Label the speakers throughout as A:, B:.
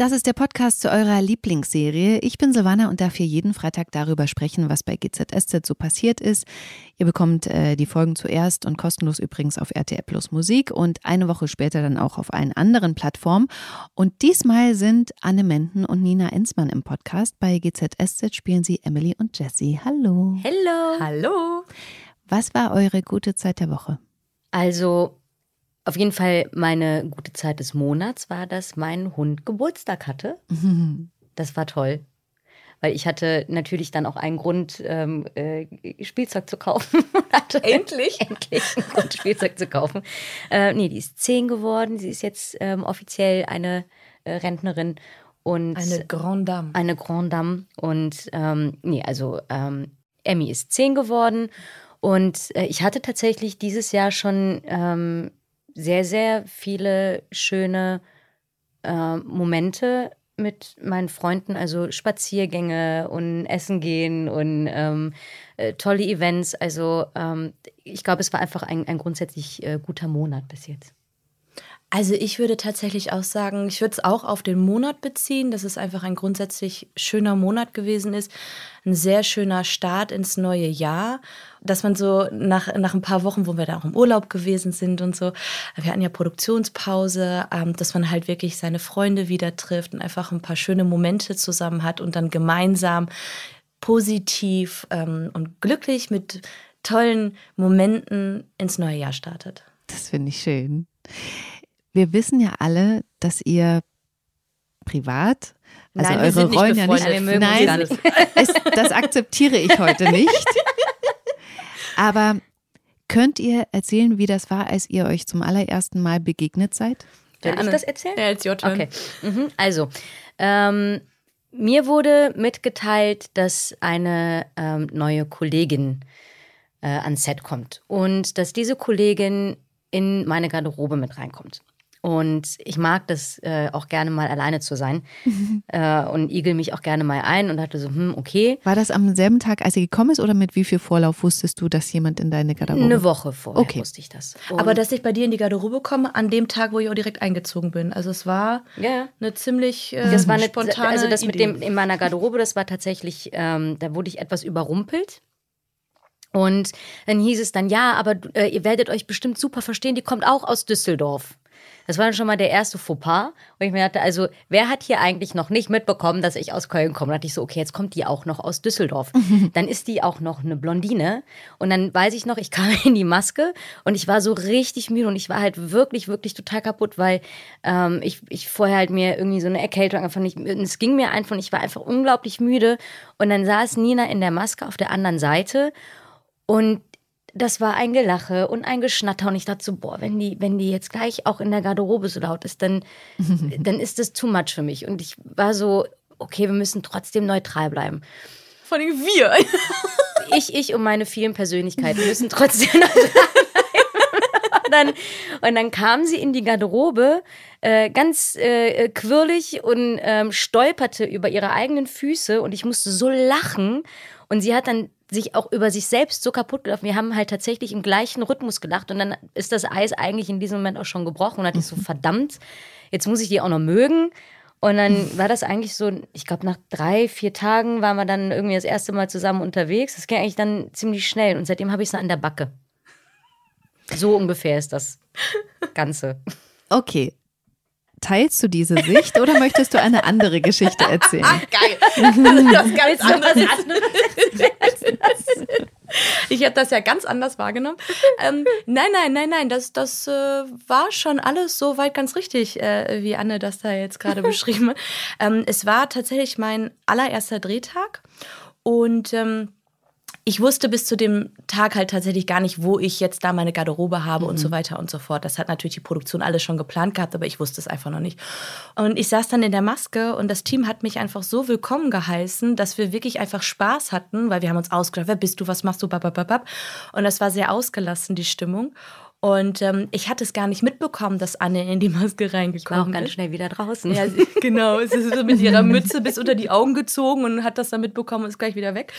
A: Das ist der Podcast zu eurer Lieblingsserie. Ich bin Silvana und darf hier jeden Freitag darüber sprechen, was bei GZSZ so passiert ist. Ihr bekommt äh, die Folgen zuerst und kostenlos übrigens auf RTL Plus Musik und eine Woche später dann auch auf allen anderen Plattformen. Und diesmal sind Anne Menden und Nina Enzmann im Podcast. Bei GZSZ spielen sie Emily und Jessie. Hallo.
B: Hallo.
C: Hallo.
A: Was war eure gute Zeit der Woche?
B: Also auf jeden Fall meine gute Zeit des Monats war, dass mein Hund Geburtstag hatte. Das war toll. Weil ich hatte natürlich dann auch einen Grund, ähm, äh, Spielzeug zu kaufen.
C: Endlich?
B: Endlich einen Grund, Spielzeug zu kaufen. Äh, nee, die ist zehn geworden. Sie ist jetzt ähm, offiziell eine äh, Rentnerin. Und
C: Eine Grande Dame.
B: eine Grand Dame. Und ähm, nee, also ähm, Emmy ist zehn geworden. Und äh, ich hatte tatsächlich dieses Jahr schon ähm, sehr, sehr viele schöne äh, Momente mit meinen Freunden, also Spaziergänge und Essen gehen und ähm, äh, tolle Events. Also ähm, ich glaube, es war einfach ein, ein grundsätzlich äh, guter Monat bis jetzt.
C: Also ich würde tatsächlich auch sagen, ich würde es auch auf den Monat beziehen, dass es einfach ein grundsätzlich schöner Monat gewesen ist. Ein sehr schöner Start ins neue Jahr. Dass man so nach, nach ein paar Wochen, wo wir da auch im Urlaub gewesen sind und so, wir hatten ja Produktionspause, ähm, dass man halt wirklich seine Freunde wieder trifft und einfach ein paar schöne Momente zusammen hat und dann gemeinsam positiv ähm, und glücklich mit tollen Momenten ins neue Jahr startet.
A: Das finde ich schön. Wir wissen ja alle, dass ihr privat, also
B: Nein, wir
A: eure
B: sind nicht
A: Rollen ja nicht, nein,
B: nicht.
A: Es, das akzeptiere ich heute nicht. Aber könnt ihr erzählen, wie das war, als ihr euch zum allerersten Mal begegnet seid?
B: Soll ich
C: Anne.
B: das erzählen?
C: Ja, jetzt your turn.
B: Okay. Mhm. Also, ähm, mir wurde mitgeteilt, dass eine ähm, neue Kollegin äh, ans Set kommt und dass diese Kollegin in meine Garderobe mit reinkommt. Und ich mag das äh, auch gerne mal alleine zu sein äh, und igel mich auch gerne mal ein und dachte so, hm, okay.
A: War das am selben Tag, als sie gekommen ist, oder mit wie viel Vorlauf wusstest du, dass jemand in deine Garderobe
B: Eine Woche vorher
A: Okay.
B: wusste ich das.
C: Aber
B: Und-
C: dass ich bei dir in die Garderobe komme, an dem Tag, wo ich auch direkt eingezogen bin. Also es war
B: ja,
C: eine ziemlich äh,
B: Das war eine,
C: spontane
B: also das mit
C: Idee.
B: dem in meiner Garderobe, das war tatsächlich, ähm, da wurde ich etwas überrumpelt. Und dann hieß es dann, ja, aber äh, ihr werdet euch bestimmt super verstehen, die kommt auch aus Düsseldorf. Das war dann schon mal der erste Fauxpas, wo ich mir dachte, also wer hat hier eigentlich noch nicht mitbekommen, dass ich aus Köln komme? Da dachte ich so, okay, jetzt kommt die auch noch aus Düsseldorf. Dann ist die auch noch eine Blondine. Und dann weiß ich noch, ich kam in die Maske und ich war so richtig müde und ich war halt wirklich, wirklich total kaputt, weil ähm, ich, ich vorher halt mir irgendwie so eine Erkältung einfach nicht, es ging mir einfach, und ich war einfach unglaublich müde. Und dann saß Nina in der Maske auf der anderen Seite und das war ein Gelache und ein Geschnatter. Und ich dachte so, boah, wenn die, wenn die jetzt gleich auch in der Garderobe so laut ist, dann, dann ist das too much für mich. Und ich war so, okay, wir müssen trotzdem neutral bleiben.
C: Vor allem wir.
B: Ich, ich und meine vielen Persönlichkeiten müssen trotzdem neutral bleiben. Und dann, und dann kam sie in die Garderobe, äh, ganz äh, quirlig und ähm, stolperte über ihre eigenen Füße und ich musste so lachen. Und sie hat dann sich auch über sich selbst so kaputt gelacht. Wir haben halt tatsächlich im gleichen Rhythmus gelacht und dann ist das Eis eigentlich in diesem Moment auch schon gebrochen und hatte ich so, verdammt, jetzt muss ich die auch noch mögen. Und dann war das eigentlich so, ich glaube, nach drei, vier Tagen waren wir dann irgendwie das erste Mal zusammen unterwegs. Das ging eigentlich dann ziemlich schnell und seitdem habe ich es an der Backe. So ungefähr ist das Ganze.
A: Okay. Teilst du diese Sicht oder möchtest du eine andere Geschichte erzählen?
C: Geil. Das ist ganz anders. Ich habe das ja ganz anders wahrgenommen. Ähm, nein, nein, nein, nein, das, das äh, war schon alles soweit ganz richtig, äh, wie Anne das da jetzt gerade beschrieben hat. Ähm, es war tatsächlich mein allererster Drehtag und ähm, ich wusste bis zu dem Tag halt tatsächlich gar nicht, wo ich jetzt da meine Garderobe habe und so weiter und so fort. Das hat natürlich die Produktion alles schon geplant gehabt, aber ich wusste es einfach noch nicht. Und ich saß dann in der Maske und das Team hat mich einfach so willkommen geheißen, dass wir wirklich einfach Spaß hatten, weil wir haben uns ausgedacht, wer bist du, was machst du, babababab. Und das war sehr ausgelassen, die Stimmung. Und ähm, ich hatte es gar nicht mitbekommen, dass Anne in die Maske reingekommen ist. War
B: auch ganz schnell wieder draußen.
C: Ja, genau. Es ist so mit ihrer Mütze bis unter die Augen gezogen und hat das dann mitbekommen und ist gleich wieder weg.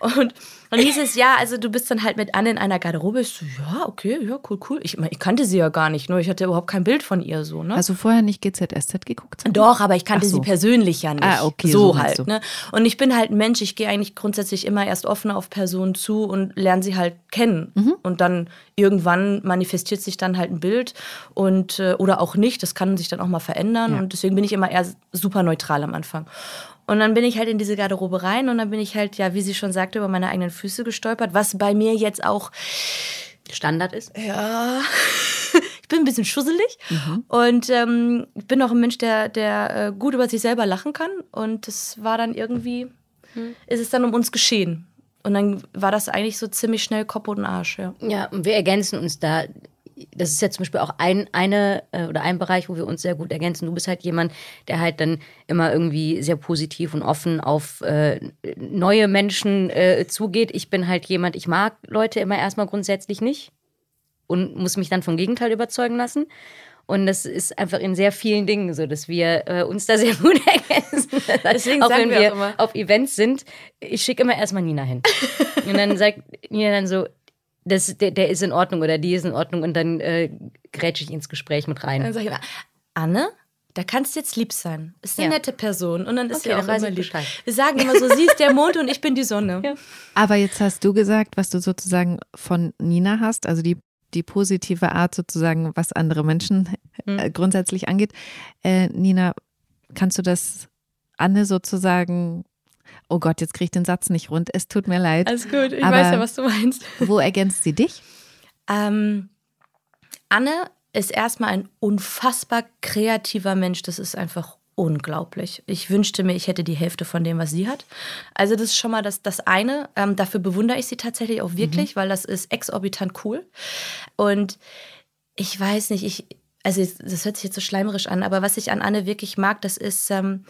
C: Und dann hieß es, ja, also du bist dann halt mit Anne in einer Garderobe. Ich so, ja, okay, ja, cool, cool. Ich, ich kannte sie ja gar nicht, nur ich hatte überhaupt kein Bild von ihr so. Ne?
A: Hast du vorher nicht GZSZ geguckt?
C: Doch, aber ich kannte so. sie persönlich ja nicht.
A: Ah, okay.
C: So, so halt. Ne? Und ich bin halt ein Mensch, ich gehe eigentlich grundsätzlich immer erst offen auf Personen zu und lerne sie halt kennen. Mhm. Und dann irgendwann manifestiert sich dann halt ein Bild und äh, oder auch nicht. Das kann sich dann auch mal verändern. Ja. Und deswegen bin ich immer eher super neutral am Anfang. Und dann bin ich halt in diese Garderobe rein und dann bin ich halt, ja, wie sie schon sagte, über meine eigenen Füße gestolpert, was bei mir jetzt auch
B: Standard ist.
C: Ja. ich bin ein bisschen schusselig mhm. und ähm, ich bin auch ein Mensch, der, der äh, gut über sich selber lachen kann. Und das war dann irgendwie, mhm. ist es dann um uns geschehen. Und dann war das eigentlich so ziemlich schnell Kopf und Arsch, ja.
B: Ja, und wir ergänzen uns da das ist ja zum Beispiel auch ein, eine äh, oder ein Bereich, wo wir uns sehr gut ergänzen. Du bist halt jemand, der halt dann immer irgendwie sehr positiv und offen auf äh, neue Menschen äh, zugeht. Ich bin halt jemand, ich mag Leute immer erstmal grundsätzlich nicht und muss mich dann vom Gegenteil überzeugen lassen. Und das ist einfach in sehr vielen Dingen so, dass wir äh, uns da sehr gut ergänzen. Deswegen auch wenn wir, wir auf Events sind, ich schicke immer erstmal Nina hin. und dann sagt Nina dann so, das, der, der ist in Ordnung oder die ist in Ordnung und dann äh, grätsche ich ins Gespräch mit rein.
C: Dann sage ich immer, Anne, da kannst du jetzt lieb sein. Ist eine ja. nette Person und dann ist okay, sie auch immer lieb. Bescheid. Wir sagen immer so, sie ist der Mond und ich bin die Sonne. Ja.
A: Aber jetzt hast du gesagt, was du sozusagen von Nina hast, also die, die positive Art sozusagen, was andere Menschen äh, hm. grundsätzlich angeht. Äh, Nina, kannst du das Anne sozusagen Oh Gott, jetzt kriege ich den Satz nicht rund. Es tut mir leid.
C: Alles gut, ich weiß ja, was du meinst.
A: Wo ergänzt sie dich?
C: Ähm, Anne ist erstmal ein unfassbar kreativer Mensch. Das ist einfach unglaublich. Ich wünschte mir, ich hätte die Hälfte von dem, was sie hat. Also das ist schon mal das, das eine. Ähm, dafür bewundere ich sie tatsächlich auch wirklich, mhm. weil das ist exorbitant cool. Und ich weiß nicht, ich, also das hört sich jetzt so schleimerisch an, aber was ich an Anne wirklich mag, das ist, ähm,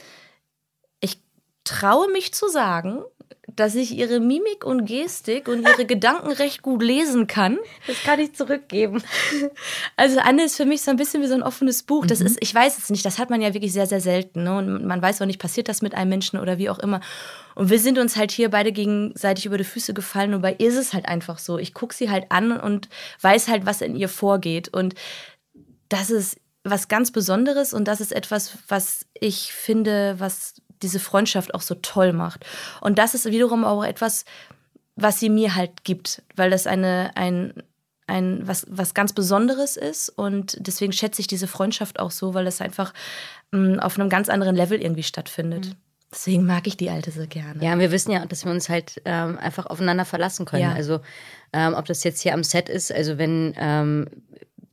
C: traue mich zu sagen, dass ich ihre Mimik und Gestik und ihre Gedanken recht gut lesen kann.
B: Das kann ich zurückgeben.
C: Also Anne ist für mich so ein bisschen wie so ein offenes Buch. Das mhm. ist, ich weiß es nicht, das hat man ja wirklich sehr, sehr selten. Ne? Und man weiß auch nicht, passiert das mit einem Menschen oder wie auch immer. Und wir sind uns halt hier beide gegenseitig über die Füße gefallen. Und bei ihr ist es halt einfach so. Ich gucke sie halt an und weiß halt, was in ihr vorgeht. Und das ist was ganz Besonderes und das ist etwas, was ich finde, was diese Freundschaft auch so toll macht. Und das ist wiederum auch etwas, was sie mir halt gibt, weil das eine, ein, ein, was, was ganz Besonderes ist. Und deswegen schätze ich diese Freundschaft auch so, weil das einfach mh, mm, auf einem ganz anderen Level irgendwie stattfindet. Mhm. Deswegen mag ich die Alte so gerne.
B: Ja, und wir wissen ja, dass wir uns halt ähm, einfach aufeinander verlassen können. Ja. Also, ähm, ob das jetzt hier am Set ist, also wenn ähm,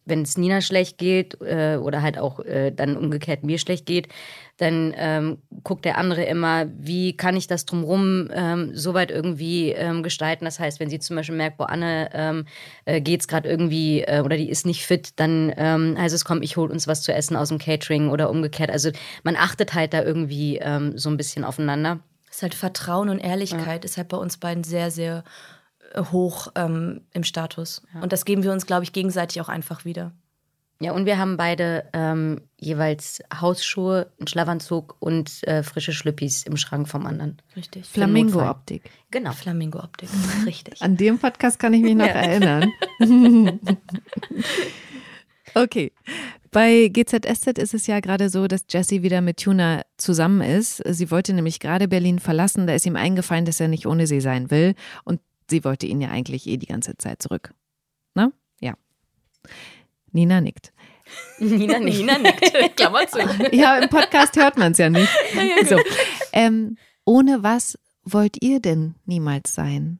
B: wenn es Nina schlecht geht äh, oder halt auch äh, dann umgekehrt mir schlecht geht, dann ähm, guckt der andere immer, wie kann ich das drumherum ähm, so weit irgendwie ähm, gestalten. Das heißt, wenn sie zum Beispiel merkt, boah, Anne ähm, äh, es gerade irgendwie äh, oder die ist nicht fit, dann ähm, heißt es, komm, ich hol uns was zu essen aus dem Catering oder umgekehrt. Also man achtet halt da irgendwie ähm, so ein bisschen aufeinander.
C: Es ist halt Vertrauen und Ehrlichkeit, ja. ist halt bei uns beiden sehr, sehr hoch ähm, im Status. Ja. Und das geben wir uns, glaube ich, gegenseitig auch einfach wieder.
B: Ja, und wir haben beide ähm, jeweils Hausschuhe, einen Schlafanzug und äh, frische Schlüppis im Schrank vom anderen.
C: Richtig.
A: Flamingo-Optik.
B: Genau.
C: Flamingo-Optik, richtig.
A: An dem Podcast kann ich mich noch ja. erinnern. okay. Bei GZSZ ist es ja gerade so, dass Jesse wieder mit Tuna zusammen ist. Sie wollte nämlich gerade Berlin verlassen. Da ist ihm eingefallen, dass er nicht ohne sie sein will. Und sie wollte ihn ja eigentlich eh die ganze Zeit zurück. Ne? Ja. Nina nickt.
B: Nina, Nina nickt. Klammer zu.
A: Ja, im Podcast hört man es ja nicht. So. ähm, ohne was wollt ihr denn niemals sein?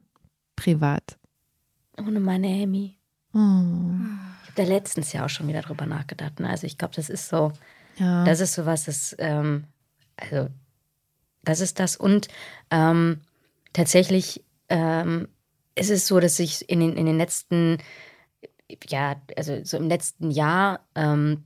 A: Privat.
B: Ohne meine Amy. Oh. Ich habe da letztens ja auch schon wieder drüber nachgedacht. Ne? Also ich glaube, das ist so, ja. das ist so was, das, ähm, also das ist das. Und ähm, tatsächlich ähm, ist es so, dass ich in den, in den letzten ja, also so im letzten Jahr, ähm,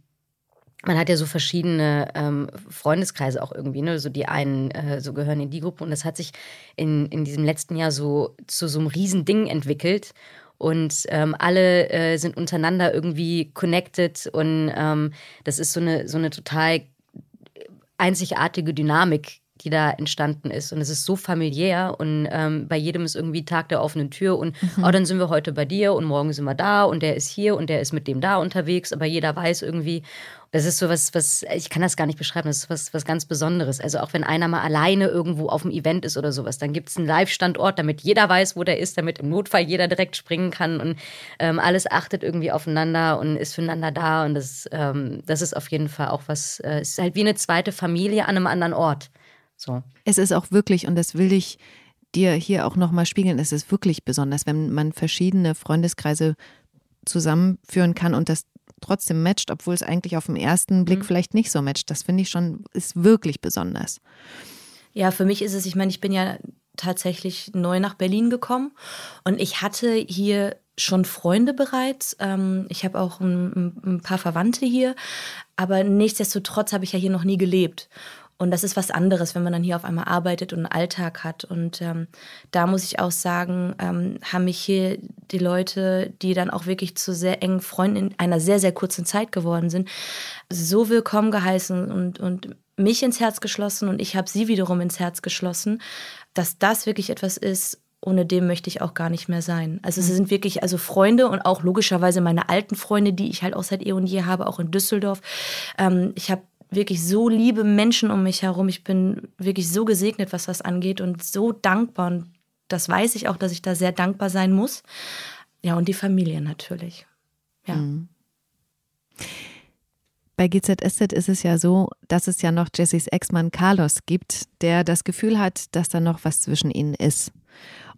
B: man hat ja so verschiedene ähm, Freundeskreise auch irgendwie, ne? So die einen äh, so gehören in die Gruppe und das hat sich in, in diesem letzten Jahr so zu so einem riesen Ding entwickelt. und ähm, alle äh, sind untereinander irgendwie connected und ähm, das ist so eine, so eine total einzigartige Dynamik, die da entstanden ist. Und es ist so familiär und ähm, bei jedem ist irgendwie Tag der offenen Tür und mhm. oh, dann sind wir heute bei dir und morgen sind wir da und der ist hier und der ist mit dem da unterwegs, aber jeder weiß irgendwie. Das ist so was, was, ich kann das gar nicht beschreiben, das ist was, was ganz Besonderes. Also auch wenn einer mal alleine irgendwo auf dem Event ist oder sowas, dann gibt es einen Live-Standort, damit jeder weiß, wo der ist, damit im Notfall jeder direkt springen kann und ähm, alles achtet irgendwie aufeinander und ist füreinander da. Und das, ähm, das ist auf jeden Fall auch was, äh, es ist halt wie eine zweite Familie an einem anderen Ort. So.
A: Es ist auch wirklich, und das will ich dir hier auch nochmal spiegeln, es ist wirklich besonders, wenn man verschiedene Freundeskreise zusammenführen kann und das trotzdem matcht, obwohl es eigentlich auf den ersten Blick mhm. vielleicht nicht so matcht. Das finde ich schon, ist wirklich besonders.
C: Ja, für mich ist es, ich meine, ich bin ja tatsächlich neu nach Berlin gekommen und ich hatte hier schon Freunde bereits. Ähm, ich habe auch ein, ein, paar Verwandte hier, aber nichtsdestotrotz habe ich ja hier noch nie gelebt. Und das ist was anderes, wenn man dann hier auf einmal arbeitet und einen Alltag hat. Und ähm, da muss ich auch sagen, ähm, haben mich hier die Leute, die dann auch wirklich zu sehr engen Freunden in einer sehr, sehr kurzen Zeit geworden sind, so willkommen geheißen und, und mich ins Herz geschlossen und ich habe sie wiederum ins Herz geschlossen, dass das wirklich etwas ist, ohne dem möchte ich auch gar nicht mehr sein. Also mhm. es sind wirklich also Freunde und auch logischerweise meine alten Freunde, die ich halt auch seit eh und je habe, auch in Düsseldorf. Ähm, ich habe wirklich so liebe Menschen um mich herum. Ich bin wirklich so gesegnet, was das angeht und so dankbar. Und das weiß ich auch, dass ich da sehr dankbar sein muss. Ja, und die Familie natürlich. Ja. Mhm.
A: Bei GZSZ ist es ja so, dass es ja noch Jessys Ex-Mann Carlos gibt, der das Gefühl hat, dass da noch was zwischen ihnen ist.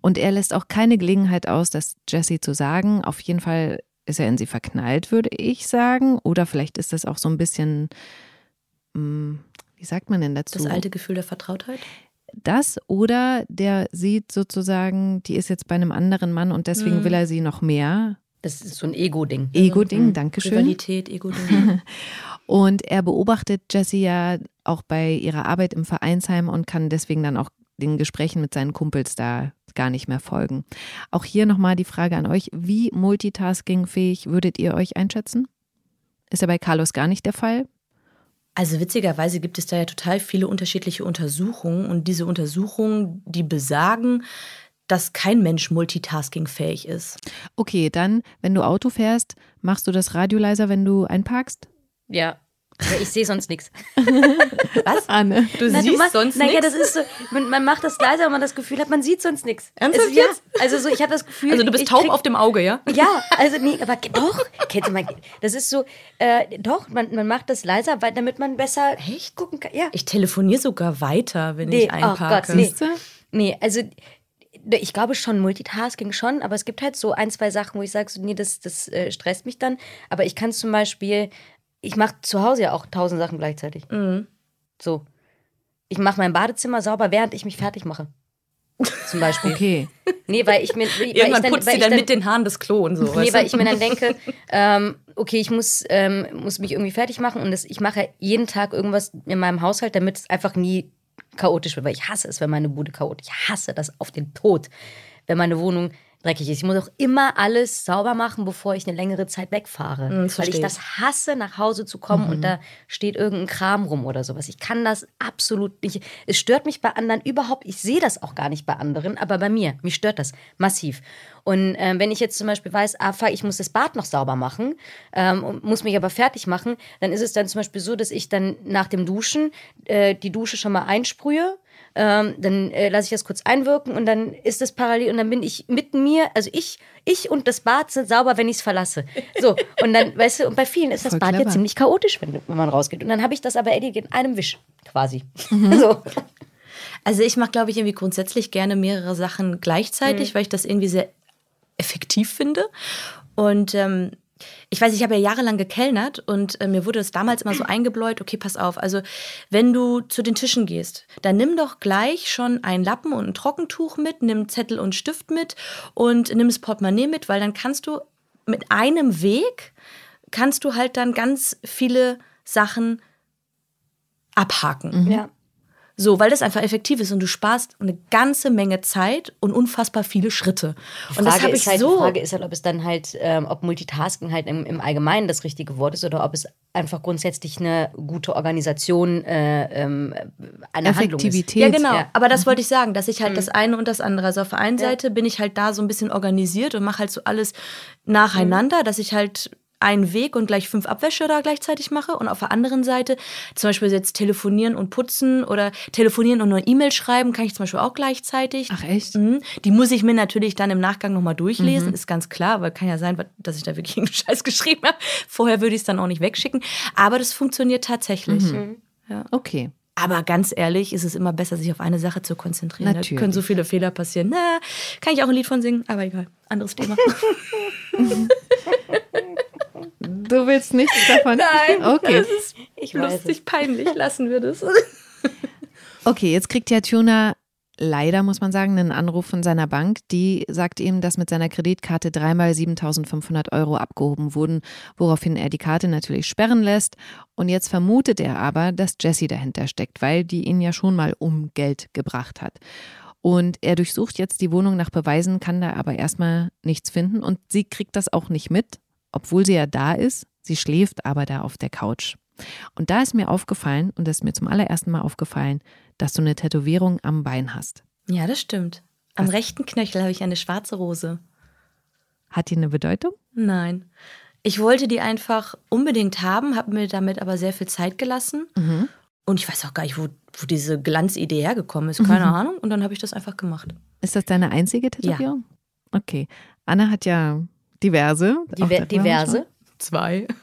A: Und er lässt auch keine Gelegenheit aus, das Jessie zu sagen. Auf jeden Fall ist er in sie verknallt, würde ich sagen. Oder vielleicht ist das auch so ein bisschen wie sagt man denn dazu?
C: Das alte Gefühl der Vertrautheit?
A: Das oder der sieht sozusagen, die ist jetzt bei einem anderen Mann und deswegen mhm. will er sie noch mehr.
B: Das ist so ein Ego-Ding.
A: Ego-Ding, mhm. danke schön.
C: Rivalität, Ego-Ding.
A: und er beobachtet Jessie ja auch bei ihrer Arbeit im Vereinsheim und kann deswegen dann auch den Gesprächen mit seinen Kumpels da gar nicht mehr folgen. Auch hier nochmal die Frage an euch, wie multitaskingfähig würdet ihr euch einschätzen? Ist ja bei Carlos gar nicht der Fall.
C: Also witzigerweise gibt es da ja total viele unterschiedliche Untersuchungen und diese Untersuchungen, die besagen, dass kein Mensch multitaskingfähig ist.
A: Okay, dann, wenn du Auto fährst, machst du das Radio leiser, wenn du einparkst?
B: Ja. Ja, ich sehe sonst nichts.
A: Was? Anne,
C: du Na, siehst du machst, sonst nichts?
B: Naja, das ist so, man, man, macht das leiser, wenn man das Gefühl hat, man sieht sonst nichts.
C: Ernsthaft
B: also, jetzt? Ja, also so, ich habe das Gefühl.
C: Also du bist taub
B: krieg,
C: auf dem Auge, ja?
B: Ja, also nee, aber doch, kennt man, das ist so, äh, doch, man, man macht das leiser, weil, damit man besser
C: Echt?
B: gucken kann. Ja.
C: Ich telefoniere sogar weiter, wenn nee, ich einparke.
B: Oh Gott, nee. nee, also ich glaube schon, Multitasking schon, aber es gibt halt so ein, zwei Sachen, wo ich sage, so, nee, das, das äh, stresst mich dann. Aber ich kann zum Beispiel ich mache zu Hause ja auch tausend Sachen gleichzeitig. Mhm. So. Ich mache mein Badezimmer sauber, während ich mich fertig mache. Zum Beispiel.
A: Okay.
B: Nee, weil ich mir. Weil
C: Irgendwann
B: ich dann,
C: putzt sie dann, dann, mit den Haaren das Klo und so.
B: Nee, weil ich mir dann denke, ähm, okay, ich muss, ähm, muss mich irgendwie fertig machen und das, ich mache jeden Tag irgendwas in meinem Haushalt, damit es einfach nie chaotisch wird. Weil ich hasse es, wenn meine Bude chaotisch Ich hasse das auf den Tod. Wenn meine Wohnung dreckig ist. Ich muss auch immer alles sauber machen, bevor ich eine längere Zeit wegfahre. Mhm, weil ich das hasse, nach Hause zu kommen mhm. und da steht irgendein Kram rum oder sowas. Ich kann das absolut nicht. Es stört mich bei anderen überhaupt. Ich sehe das auch gar nicht bei anderen, aber bei mir, mich stört das massiv. Und ähm, wenn ich jetzt zum Beispiel weiß, ah, ich muss das Bad noch sauber machen, ähm, muss mich aber fertig machen, dann ist es dann zum Beispiel so, dass ich dann nach dem Duschen äh, die Dusche schon mal einsprühe ähm, dann äh, lasse ich das kurz einwirken und dann ist das parallel und dann bin ich mit mir, also ich, ich und das Bad sind sauber, wenn ich es verlasse. So, und dann, weißt du, und bei vielen ist das Voll Bad clever. ja ziemlich chaotisch, wenn, wenn man rausgeht. Und dann habe ich das aber erledigt in einem Wisch, quasi. Mhm. So.
C: Also ich mache, glaube ich, irgendwie grundsätzlich gerne mehrere Sachen gleichzeitig, mhm. weil ich das irgendwie sehr effektiv finde. Und ähm, ich weiß, ich habe ja jahrelang gekellnert und äh, mir wurde das damals immer so eingebläut, okay, pass auf, also wenn du zu den Tischen gehst, dann nimm doch gleich schon einen Lappen und ein Trockentuch mit, nimm Zettel und Stift mit und nimm das Portemonnaie mit, weil dann kannst du mit einem Weg, kannst du halt dann ganz viele Sachen abhaken.
B: Mhm. Ja.
C: So, weil das einfach effektiv ist und du sparst eine ganze Menge Zeit und unfassbar viele Schritte.
B: Die
C: und das
B: Frage,
C: habe
B: ist
C: ich
B: halt,
C: so.
B: die Frage ist halt, ob es dann halt, ähm, ob Multitasking halt im, im Allgemeinen das richtige Wort ist oder ob es einfach grundsätzlich eine gute Organisation äh, ähm, einer Handlung ist.
A: Effektivität.
C: Ja, genau.
B: Ja.
C: Aber das wollte ich sagen, dass ich halt
B: Mhm.
C: das eine und das andere. Also auf der einen Seite bin ich halt da so ein bisschen organisiert und mache halt so alles nacheinander,
B: Mhm.
C: dass ich halt einen Weg und gleich fünf Abwäsche da gleichzeitig mache. Und auf der anderen Seite, zum Beispiel jetzt telefonieren und putzen oder telefonieren und eine E-Mail schreiben, kann ich zum Beispiel auch gleichzeitig.
A: Ach echt?
C: Mhm. Die muss ich mir natürlich dann im Nachgang nochmal durchlesen,
B: Mhm.
C: ist ganz klar, weil kann ja sein, dass ich da wirklich einen Scheiß geschrieben habe. Vorher würde ich es dann auch nicht wegschicken. Aber das funktioniert tatsächlich.
B: Mhm.
A: Okay.
C: Aber ganz ehrlich, ist es immer besser, sich auf eine Sache zu konzentrieren.
A: Natürlich.
C: Da können so viele Fehler passieren. Na, kann ich auch ein Lied von singen, aber egal. Anderes Thema.
A: Du willst nichts davon?
C: Nein,
A: Okay.
C: das ist
B: Ich weiß es.
C: lustig peinlich. Lassen wir das.
A: Okay, jetzt kriegt ja Tuna leider, muss man sagen, einen Anruf von seiner Bank. Die sagt ihm, dass mit seiner Kreditkarte dreimal 7500 Euro abgehoben wurden, woraufhin er die Karte natürlich sperren lässt. Und jetzt vermutet er aber, dass Jessie dahinter steckt, weil die ihn ja schon mal um Geld gebracht hat. Und er durchsucht jetzt die Wohnung nach Beweisen, kann da aber erstmal nichts finden. Und sie kriegt das auch nicht mit, obwohl sie ja da ist. Sie schläft aber da auf der Couch. Und da ist mir aufgefallen, und das ist mir zum allerersten Mal aufgefallen, dass du eine Tätowierung am Bein hast.
C: Ja, das stimmt. Am rechten Knöchel habe ich eine schwarze Rose.
A: Hat die eine Bedeutung?
C: Nein. Ich wollte die einfach unbedingt haben, habe mir damit aber sehr viel Zeit gelassen. Und ich weiß auch gar nicht, wo, wo diese Glanzidee hergekommen ist. Keine Ahnung. Und dann habe ich das einfach gemacht.
A: Ist das deine einzige Tätowierung? Okay. Anna hat ja diverse.
B: Diver
A: wir
B: diverse.
C: Zwei.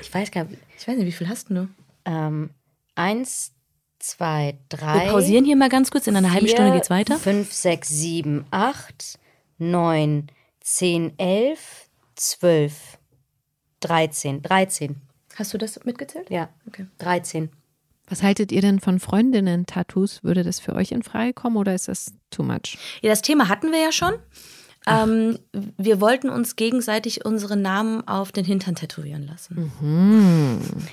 B: Ich weiß gar nicht.
C: Ich weiß nicht, wie viel hast du?
B: Ähm, eins, zwei,
C: Wir
B: drei.
C: pausieren hier mal ganz kurz. In einer halben Stunde geht's weiter.
B: Fünf, sechs, sieben, acht, neun, zehn, elf, zwölf, dreizehn. Dreizehn.
C: Hast du das mitgezählt?
B: Ja,
C: Okay.
B: 13.
A: Was haltet ihr denn von Freundinnen-Tattoos? Würde das für euch in Frage kommen oder ist das too much?
C: Ja, das Thema hatten wir ja schon. Ähm, wir wollten uns gegenseitig unsere Namen auf den Hintern tätowieren lassen.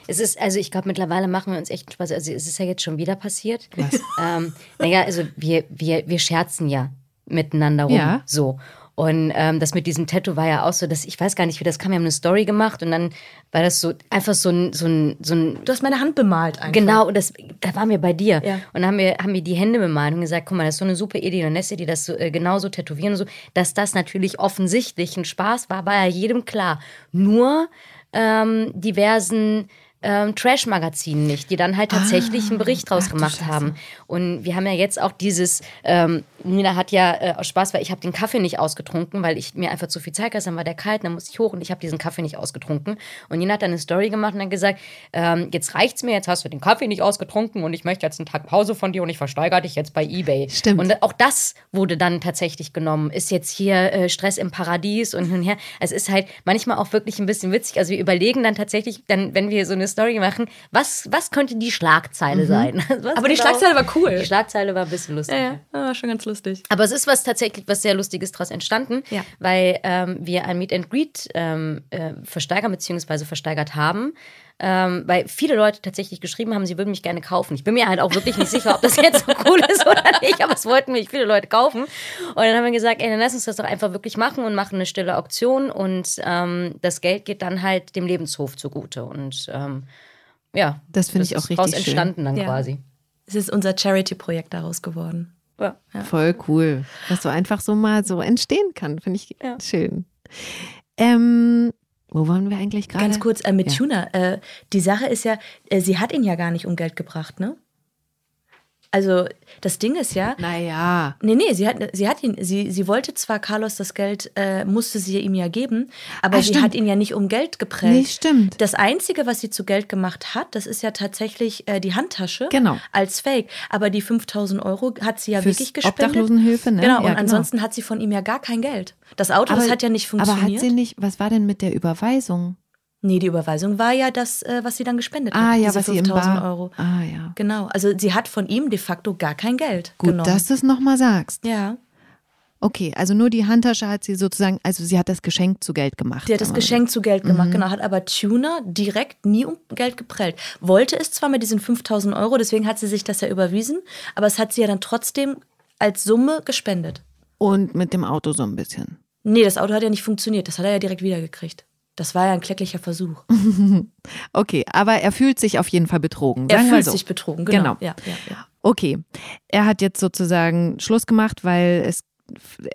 B: Es ist, also ich glaube, mittlerweile machen wir uns echt Spaß. Also es ist ja jetzt schon wieder passiert. Was? Ähm, naja, also wir, wir, wir scherzen ja miteinander rum.
A: Ja.
B: So. Und ähm, das mit diesem Tattoo war ja auch so, dass ich weiß gar nicht, wie das kam. Wir haben eine Story gemacht und dann war das so einfach so ein, so ein, so ein
C: Du hast meine Hand bemalt einfach.
B: Genau, und das, da waren wir bei dir.
C: Ja.
B: Und dann haben wir, haben wir die Hände bemalt und gesagt, guck mal, das ist so eine super Idee. Dann lässt ihr die das so, äh, genauso tätowieren und so. Dass das natürlich offensichtlich ein Spaß war, war ja jedem klar. Nur ähm, diversen ähm, Trash-Magazinen nicht, die dann halt tatsächlich einen Bericht draus gemacht haben. Und wir haben ja jetzt auch dieses, ähm, Nina hat ja äh, aus Spaß, weil ich habe den Kaffee nicht ausgetrunken, weil ich mir einfach zu viel Zeit dann war der kalt, dann musste ich hoch und ich habe diesen Kaffee nicht ausgetrunken. Und Nina hat dann eine Story gemacht und dann gesagt, ähm, jetzt reicht's mir, jetzt hast du den Kaffee nicht ausgetrunken und ich möchte jetzt einen Tag Pause von dir und ich versteigere dich jetzt bei Ebay.
A: Stimmt.
B: Und auch das wurde dann tatsächlich genommen. Ist jetzt hier äh, Stress im Paradies und hin und her. Es ist halt manchmal auch wirklich ein bisschen witzig. Also wir überlegen dann tatsächlich, dann, wenn wir so eine Story machen, was, was könnte die Schlagzeile sein? Was
C: Mhm. Aber die
B: genau-
C: Schlagzeile war cool.
B: Die Schlagzeile war ein bisschen lustig.
C: Ja, ja, war schon ganz lustig.
B: Aber es ist was tatsächlich was sehr Lustiges daraus entstanden,
C: Ja.
B: weil ähm, wir ein Meet and Greet ähm, äh, versteigern bzw. versteigert haben. Ähm, weil viele Leute tatsächlich geschrieben haben, sie würden mich gerne kaufen. Ich bin mir halt auch wirklich nicht sicher, ob das jetzt so cool ist oder nicht, aber es wollten mich viele Leute kaufen. Und dann haben wir gesagt, ey, dann lass uns das doch einfach wirklich machen und machen eine stille Auktion und ähm, das Geld geht dann halt dem Lebenshof zugute. Und ähm, ja,
A: Das finde ich auch
B: ist
A: richtig
B: daraus
A: schön.
B: entstanden dann
C: Ja.
B: quasi.
C: Es ist unser Charity-Projekt daraus geworden.
B: Ja.
A: Voll cool. Dass so einfach so mal so entstehen kann, finde ich
B: Ja.
A: schön. Ähm, wo waren wir eigentlich gerade?
C: Ganz kurz äh, mit
A: Ja.
C: Tuna. Äh, die Sache ist ja, äh, sie hat ihn ja gar nicht um Geld gebracht, ne? Also das Ding ist ja,
A: Naja.
C: nee, nee, sie hat, sie hat ihn, sie, sie wollte zwar Carlos das Geld, äh, musste sie ihm ja geben, aber
A: Ah,
C: sie
A: stimmt.
C: hat ihn ja nicht um Geld geprellt.
A: Nee, stimmt.
C: Das Einzige, was sie zu Geld gemacht hat, das ist ja tatsächlich äh, die Handtasche
A: Genau.
C: als Fake. Aber die 5000 Euro hat sie ja
A: Fürs
C: wirklich gespendet.
A: Obdachlosenhilfe, ne?
C: Genau,
A: Ja,
C: und ansonsten hat sie von ihm ja gar kein Geld. Das Auto, das hat ja nicht funktioniert.
A: Aber hat sie nicht, was war denn mit der Überweisung?
C: Nee, die Überweisung war ja das, äh, was sie dann gespendet
A: Ah
C: hat.
A: ja,
C: diese
A: was sie im
C: 5000
A: Bar.
C: Euro.
A: Ah ja.
C: Genau, also sie hat von ihm de facto gar kein Geld
A: Gut,
C: genommen.
A: dass du es nochmal sagst.
C: ja.
A: Okay, also nur die Handtasche hat sie sozusagen, also sie hat das Geschenk zu Geld gemacht.
C: Die hat das Geschenk zu Geld gemacht, genau, hat aber Tuner direkt nie um Geld geprellt. Wollte es zwar mit diesen 5000 Euro, deswegen hat sie sich das ja überwiesen, aber es hat sie ja dann trotzdem als Summe gespendet.
A: Und mit dem Auto so ein bisschen.
C: Nee, das Auto hat ja nicht funktioniert, das hat er ja direkt wiedergekriegt. Das war ja ein kläglicher Versuch.
A: Okay, aber er fühlt sich auf jeden Fall betrogen.
C: Er fühlt
A: so.
C: sich betrogen, genau.
A: Genau.
C: Ja, ja, ja.
A: Okay, er hat jetzt sozusagen Schluss gemacht, weil es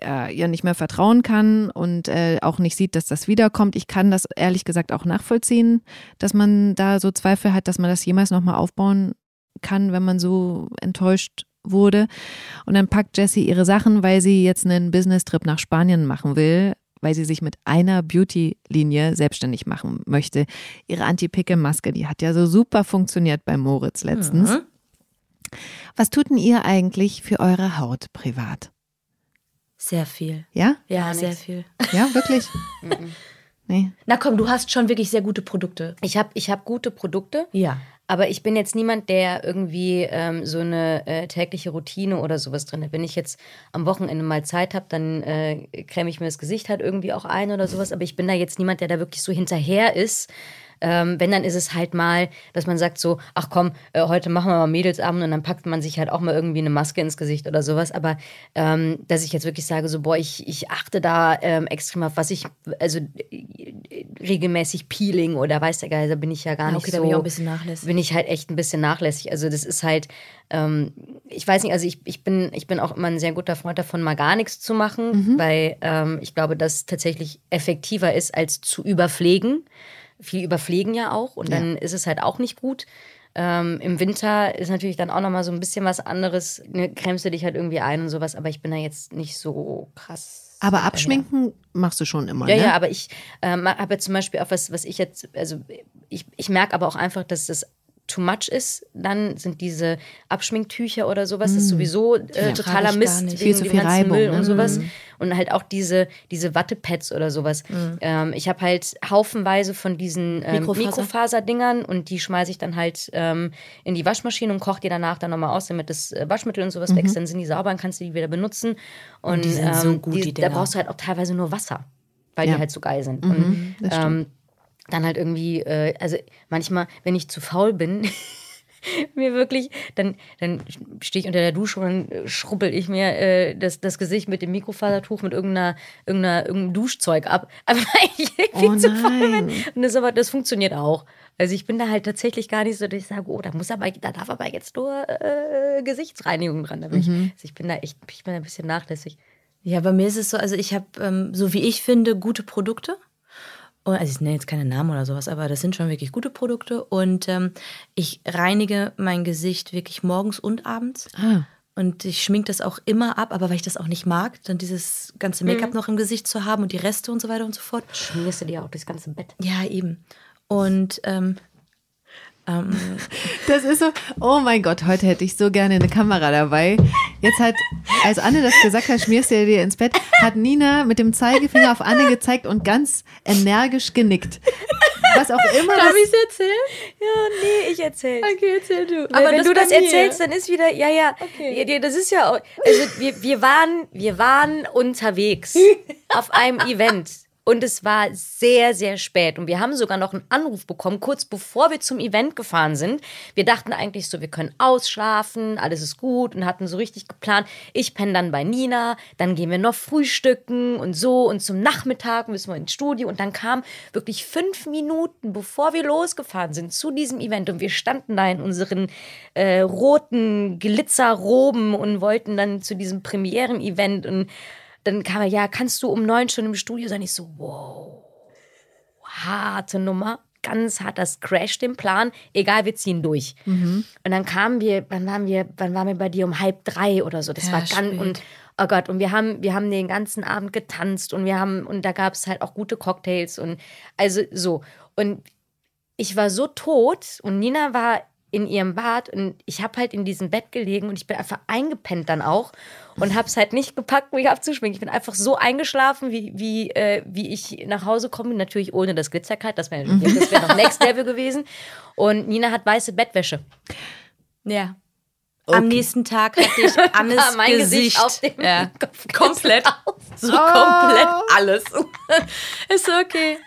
A: er ihr nicht mehr vertrauen kann und äh, auch nicht sieht, dass das wiederkommt. Ich kann das ehrlich gesagt auch nachvollziehen, dass man da so Zweifel hat, dass man das jemals nochmal aufbauen kann, wenn man so enttäuscht wurde. Und dann packt Jessie ihre Sachen, weil sie jetzt einen Business-Trip nach Spanien machen will, weil sie sich mit einer Beauty-Linie selbstständig machen möchte. Ihre Anti-Pickel-Maske, die hat ja so super funktioniert bei Moritz letztens.
C: Mhm.
A: Was tut denn ihr eigentlich für eure Haut privat?
C: Sehr viel.
A: Ja?
C: Ja,
B: Gar
C: sehr
B: nichts.
C: viel.
A: Ja, wirklich? nee.
C: Na komm, du hast schon wirklich sehr gute Produkte.
B: Ich habe ich hab gute Produkte,
C: Ja.
B: Aber ich bin jetzt niemand, der irgendwie ähm, so eine äh, tägliche Routine oder sowas drin hat. Wenn ich jetzt am Wochenende mal Zeit habe, dann äh, creme ich mir das Gesicht halt irgendwie auch ein oder sowas. Aber ich bin da jetzt niemand, der da wirklich so hinterher ist. Ähm, wenn, dann ist es halt mal, dass man sagt so, ach komm, äh, heute machen wir mal Mädelsabend und dann packt man sich halt auch mal irgendwie eine Maske ins Gesicht oder sowas. Aber ähm, dass ich jetzt wirklich sage, so, boah, ich, ich achte da ähm, extrem auf was ich, also äh, regelmäßig Peeling oder weiß der Geil, da bin ich ja gar
C: Ja,
B: nicht
C: okay, da
B: so.
C: bin ich auch ein bisschen nachlässig.
B: Bin ich halt echt ein bisschen nachlässig. Also das ist halt, ähm, ich weiß nicht, also ich, ich, bin, ich bin auch immer ein sehr guter Freund davon, mal gar nichts zu machen, weil ähm, ich glaube, dass tatsächlich effektiver ist, als zu überpflegen. Viel überpflegen ja auch und dann ist es halt auch nicht gut. Ähm, Im Winter ist natürlich dann auch nochmal so ein bisschen was anderes. Ne, cremst du dich halt irgendwie ein und sowas, aber ich bin da jetzt nicht so krass.
A: Aber abschminken machst du schon immer,
B: Ja,
A: ne?
B: ja, aber ich ähm, habe jetzt zum Beispiel auch was, was ich jetzt, also ich, ich merke aber auch einfach, dass das too much ist. Dann sind diese Abschminktücher oder sowas, das ist sowieso äh,
C: trage
B: totaler Mist.
A: Viel
B: wegen
A: zu
B: dem
A: viel
B: ganzen
A: Reibung,
B: Müll
A: ne?
B: und sowas. Und halt auch diese, diese Wattepads oder sowas. Ähm, ich habe halt haufenweise von diesen ähm,
C: Mikrofaser.
B: Mikrofaserdingern und die schmeiße ich dann halt ähm, in die Waschmaschine und koche die danach dann nochmal aus, damit das äh, Waschmittel und sowas weg ist. Dann sind die sauber, dann kannst du die wieder benutzen. Und,
C: die sind so gut, die
B: Da
C: Dinger.
B: brauchst du halt auch teilweise nur Wasser, weil
A: Ja.
B: die halt so geil sind. und ähm, dann halt irgendwie, äh, also manchmal, wenn ich zu faul bin, mir wirklich, dann, dann stehe ich unter der Dusche und dann schrubbel ich mir äh, das, das Gesicht mit dem Mikrofasertuch mit irgendeiner, irgendeiner, irgendeinem Duschzeug ab. Aber ich irgendwie
A: Oh
B: zu bin.
A: nein.
B: Und das, aber, das funktioniert auch. Also ich bin da halt tatsächlich gar nicht so, dass ich sage, oh, da muss aber, da darf aber jetzt nur äh, Gesichtsreinigung dran. Da bin ich, also ich bin da echt, ich bin da ein bisschen nachlässig.
C: Ja, bei mir ist es so, also ich habe, ähm, so wie ich finde, gute Produkte. Und, also ich nenne jetzt keine Namen oder sowas, aber das sind schon wirklich gute Produkte. Und ähm, ich reinige mein Gesicht wirklich morgens und abends.
A: Ah.
C: Und ich schmink das auch immer ab, aber weil ich das auch nicht mag, dann dieses ganze Make-up noch im Gesicht zu haben und die Reste und so weiter und so fort.
B: Schmierst du dir auch das ganze Bett.
C: Ja, eben. Und ähm, ähm,
A: Das ist so, oh mein Gott, heute hätte ich so gerne eine Kamera dabei. Jetzt hat, als Anne das gesagt hat, schmierst du dir ins Bett, hat Nina mit dem Zeigefinger auf Anne gezeigt und ganz energisch genickt. Was auch immer das
C: ich es erzählen?
B: Ja, nee, ich erzähl's.
C: Okay, erzähl du.
B: Aber wenn du das erzählst, dann ist wieder, ja, ja, ja, das ist ja, auch- also wir, wir waren, wir waren unterwegs auf einem Event und es war sehr, sehr spät und wir haben sogar noch einen Anruf bekommen, kurz bevor wir zum Event gefahren sind. Wir dachten eigentlich so, wir können ausschlafen, alles ist gut und hatten so richtig geplant. Ich penne dann bei Nina, dann gehen wir noch frühstücken und so und zum Nachmittag müssen wir ins Studio und dann kam wirklich fünf Minuten, bevor wir losgefahren sind zu diesem Event und wir standen da in unseren äh, roten Glitzerroben und wollten dann zu diesem Premieren-Event und dann kam er, ja, kannst du um neun schon im Studio sein? Ich so, wow, harte Nummer, ganz hart, das crasht den Plan, egal, wir ziehen durch. Und dann kamen wir, wann waren wir, wann waren wir bei dir um halb drei oder so? Das
C: Ja,
B: war ganz, und oh Gott, und wir haben, wir haben den ganzen Abend getanzt und wir haben, und da gab es halt auch gute Cocktails und also so. Und ich war so tot und Nina war in ihrem Bad und ich habe halt in diesem Bett gelegen und ich bin einfach eingepennt dann auch und habe es halt nicht gepackt, mich abzuschminken. Ich bin einfach so eingeschlafen, wie, wie, äh, wie ich nach Hause komme, natürlich ohne das Glitzerkleid, das wäre das wär noch Next Level gewesen. Und Nina hat weiße Bettwäsche.
C: Ja. Am nächsten Tag hatte ich Annes
B: War mein
C: Gesicht.
B: Gesicht auf dem
C: ja.
B: Kopf
C: Komplett.
B: aus.
C: So komplett alles. ist okay.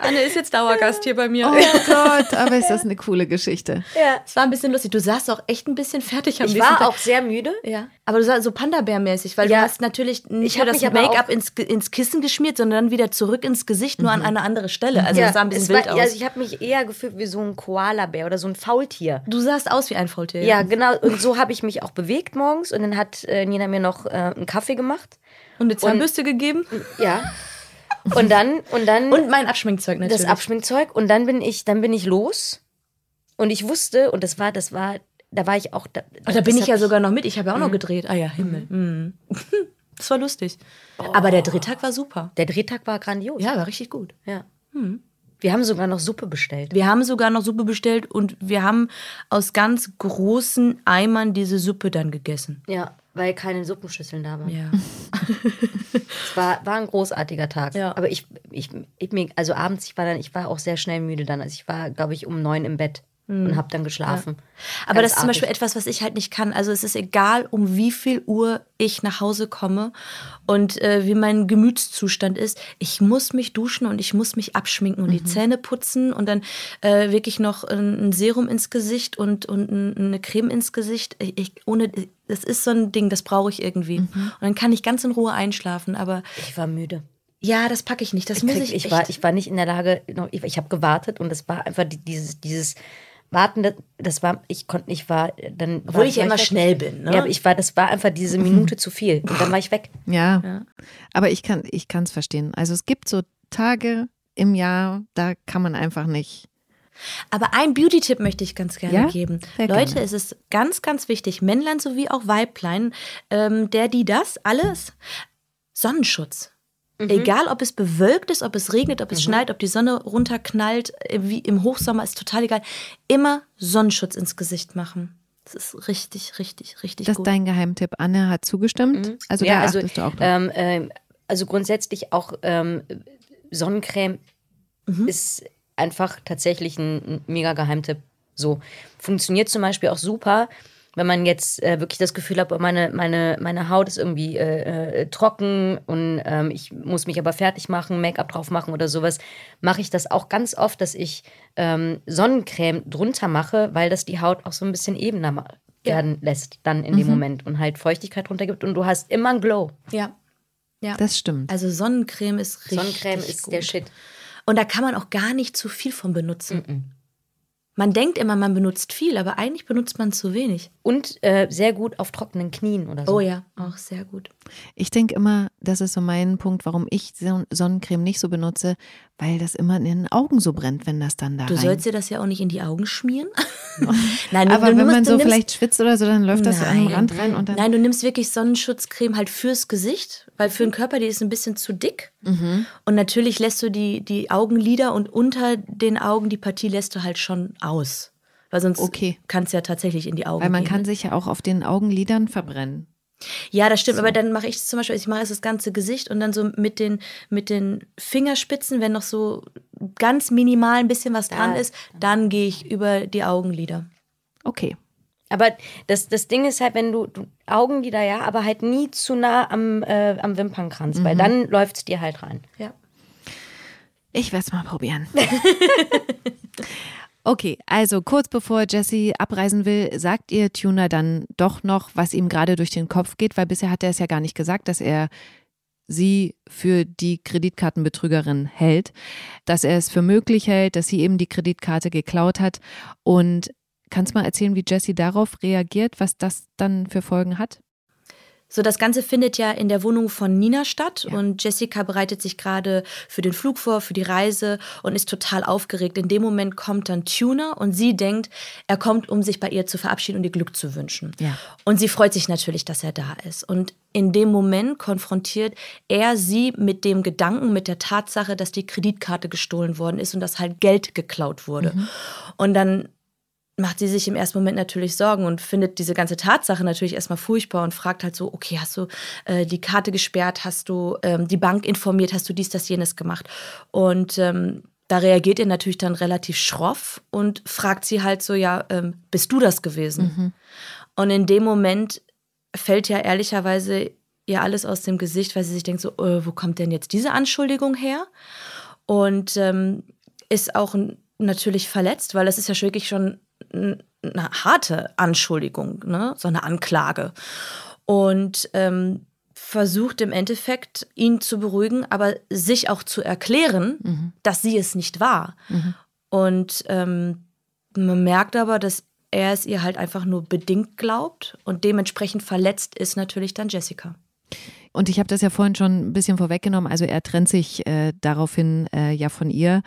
C: Anne ist jetzt Dauergast hier bei mir.
A: Oh Gott, aber ist das eine coole Geschichte.
B: Ja.
C: Es war ein bisschen lustig. Du sahst auch echt ein bisschen fertig am
B: Ich war
C: Tag.
B: auch sehr müde.
C: Ja. Aber du sahst so Panda-Bär-mäßig, weil
B: Ja.
C: du hast natürlich nicht nur das Make-up ins, ins Kissen geschmiert, sondern dann wieder zurück ins Gesicht, nur an eine andere Stelle. Also das sah ein bisschen
B: es
C: wild
B: war,
C: aus.
B: Also ich habe mich eher gefühlt wie so ein Koalabär oder so ein Faultier.
C: du sahst aus wie ein Faultier.
B: Ja, genau. Und so habe ich mich auch bewegt morgens. Und dann hat äh, Nina mir noch äh, einen Kaffee gemacht.
C: Und eine Zahnbürste gegeben.
B: Ja. Und dann, und dann
C: Und mein Abschminkzeug natürlich.
B: das Abschminkzeug. Und dann bin ich, dann bin ich los. Und ich wusste, und das war, das war, da war ich auch. Da,
C: Und da bin ich ja
B: hab
C: sogar noch mit. Ich habe ja auch noch gedreht. Ah ja, Himmel. Mhm. Das war lustig. Aber der Drehtag war super.
B: Der Drehtag war grandios.
C: Ja, war richtig gut.
B: ja. Wir haben sogar noch Suppe bestellt.
C: Wir haben sogar noch Suppe bestellt und wir haben aus ganz großen Eimern diese Suppe dann gegessen.
B: Ja, weil keine Suppenschüsseln da waren.
C: Ja.
B: Es war, war ein großartiger Tag.
C: Ja.
B: Aber ich, ich, ich also abends, ich war dann, ich war auch sehr schnell müde dann. Also ich war, glaube ich, um neun im Bett und habe dann geschlafen.
C: Hm. Aber das ist zum Beispiel etwas, was ich halt nicht kann. Also es ist egal, um wie viel Uhr ich nach Hause komme und äh, wie mein Gemütszustand ist. Ich muss mich duschen und ich muss mich abschminken und die Zähne putzen und dann äh, wirklich noch ein, Serum ins Gesicht und, und ein, eine Creme ins Gesicht. Ich, ich, ohne, das ist so ein Ding, das brauche ich irgendwie. Und dann kann ich ganz in Ruhe einschlafen. Aber
B: Ich war müde.
C: ja, das packe ich nicht. Das
B: Ich,
C: muss
B: krieg,
C: ich,
B: ich,
C: echt.
B: war, ich war nicht in der Lage, ich, ich habe gewartet und es war einfach die- dieses, dieses Warten, das, das war, ich konnte, ich war dann.
C: Obwohl
B: war,
C: ich ja immer
B: weg.
C: schnell bin. Ne?
B: Ja, aber ich war, das war einfach diese Minute zu viel. Und dann war ich weg.
A: Ja, aber ich kann ich es verstehen. Also es gibt so Tage im Jahr, da kann man einfach nicht.
C: Aber ein Beauty-Tipp möchte ich ganz gerne
A: Ja?
C: geben.
A: Sehr
C: Leute,
A: gerne.
C: es ist ganz, ganz wichtig, Männlein sowie auch Weiblein, ähm, der, die, das, alles, Sonnenschutz. Egal, ob es bewölkt ist, ob es regnet, ob es schneit, ob die Sonne runterknallt, äh, wie im Hochsommer, ist total egal. Immer Sonnenschutz ins Gesicht machen. Das ist richtig, richtig, richtig
A: Das ist
C: gut.
A: dein Geheimtipp. Anne hat zugestimmt. Also da
B: ja, also,
A: achtest du auch drauf.
B: ähm, ähm, also grundsätzlich auch ähm, Sonnencreme
A: Mhm.
B: ist einfach tatsächlich ein, ein mega Geheimtipp. So funktioniert zum Beispiel auch super, wenn man jetzt äh, wirklich das Gefühl hat, oh, meine, meine, meine Haut ist irgendwie äh, äh, trocken und ähm, ich muss mich aber fertig machen, Make-up drauf machen oder sowas, mache ich das auch ganz oft, dass ich ähm, Sonnencreme drunter mache, weil das die Haut auch so ein bisschen ebener werden lässt dann in dem
A: Mhm.
B: Moment und halt Feuchtigkeit drunter gibt und du hast immer einen Glow.
C: ja. ja.
A: das stimmt.
C: Also Sonnencreme ist richtig
B: Sonnencreme ist
C: gut.
B: der Shit.
C: Und da kann man auch gar nicht zu viel von benutzen. Man denkt immer, man benutzt viel, aber eigentlich benutzt man zu wenig.
B: Und äh, sehr gut auf trockenen Knien oder so.
C: Oh ja, auch sehr gut.
A: Ich denke immer, das ist so mein Punkt, warum ich Son- Sonnencreme nicht so benutze, weil das immer in den Augen so brennt, wenn das dann da
C: Du
A: rein.
C: sollst dir das ja auch nicht in die Augen schmieren. Nein, du-
A: Aber
C: du
A: wenn
C: musst-
A: man so
C: nimmst-
A: vielleicht schwitzt oder so, dann läuft das so an den
C: Nein.
A: Rand rein und dann.
C: Nein, du nimmst wirklich Sonnenschutzcreme halt fürs Gesicht, weil für den Körper, die ist ein bisschen zu dick.
A: Mhm.
C: Und natürlich lässt du die, die Augenlider und unter den Augen die Partie lässt du halt schon aus. Weil sonst
A: Okay.
C: kannst du ja tatsächlich in die Augen
A: weil man
C: gehen.
A: kann sich ja auch auf den Augenlidern verbrennen.
C: Ja, das stimmt, aber dann mache ich zum Beispiel, ich mache das ganze Gesicht und dann so mit den, mit den Fingerspitzen, wenn noch so ganz minimal ein bisschen was dran ist, dann gehe ich über die Augenlider.
A: Okay.
B: Aber das, das Ding ist halt, wenn du, du Augenlider, ja, aber halt nie zu nah am, äh, am Wimpernkranz, weil dann läuft es dir halt rein.
C: Ja.
A: Ich werde es mal probieren. Okay, also kurz bevor Jesse abreisen will, sagt ihr Tuner dann doch noch, was ihm gerade durch den Kopf geht, weil bisher hat er es ja gar nicht gesagt, dass er sie für die Kreditkartenbetrügerin hält, dass er es für möglich hält, dass sie eben die Kreditkarte geklaut hat. Und kannst du mal erzählen, wie Jesse darauf reagiert, was das dann für Folgen hat?
C: So, das Ganze findet ja in der Wohnung von Nina statt und Jessica bereitet sich gerade für den Flug vor, für die Reise und ist total aufgeregt. In dem Moment kommt dann Tuner und sie denkt, er kommt, um sich bei ihr zu verabschieden und ihr Glück zu wünschen.
A: Ja.
C: Und sie freut sich natürlich, dass er da ist. Und in dem Moment konfrontiert er sie mit dem Gedanken, mit der Tatsache, dass die Kreditkarte gestohlen worden ist und dass halt Geld geklaut wurde. Und dann macht sie sich im ersten Moment natürlich Sorgen und findet diese ganze Tatsache natürlich erstmal furchtbar und fragt halt so, okay, hast du äh, die Karte gesperrt, hast du ähm, die Bank informiert, hast du dies, das, jenes gemacht? Und ähm, da reagiert er natürlich dann relativ schroff und fragt sie halt so, ja, ähm, bist du das gewesen? Und in dem Moment fällt ja ehrlicherweise ihr alles aus dem Gesicht, weil sie sich denkt so, äh, wo kommt denn jetzt diese Anschuldigung her? Und ähm, ist auch natürlich verletzt, weil das ist ja wirklich schon eine harte Anschuldigung, ne? so eine Anklage. Und ähm, versucht im Endeffekt, ihn zu beruhigen, aber sich auch zu erklären, mhm. dass sie es nicht war. Mhm. Und ähm, man merkt aber, dass er es ihr halt einfach nur bedingt glaubt und dementsprechend verletzt ist natürlich dann Jessica.
A: Und ich habe das ja vorhin schon ein bisschen vorweggenommen. Also er trennt sich äh, daraufhin äh, ja von ihr.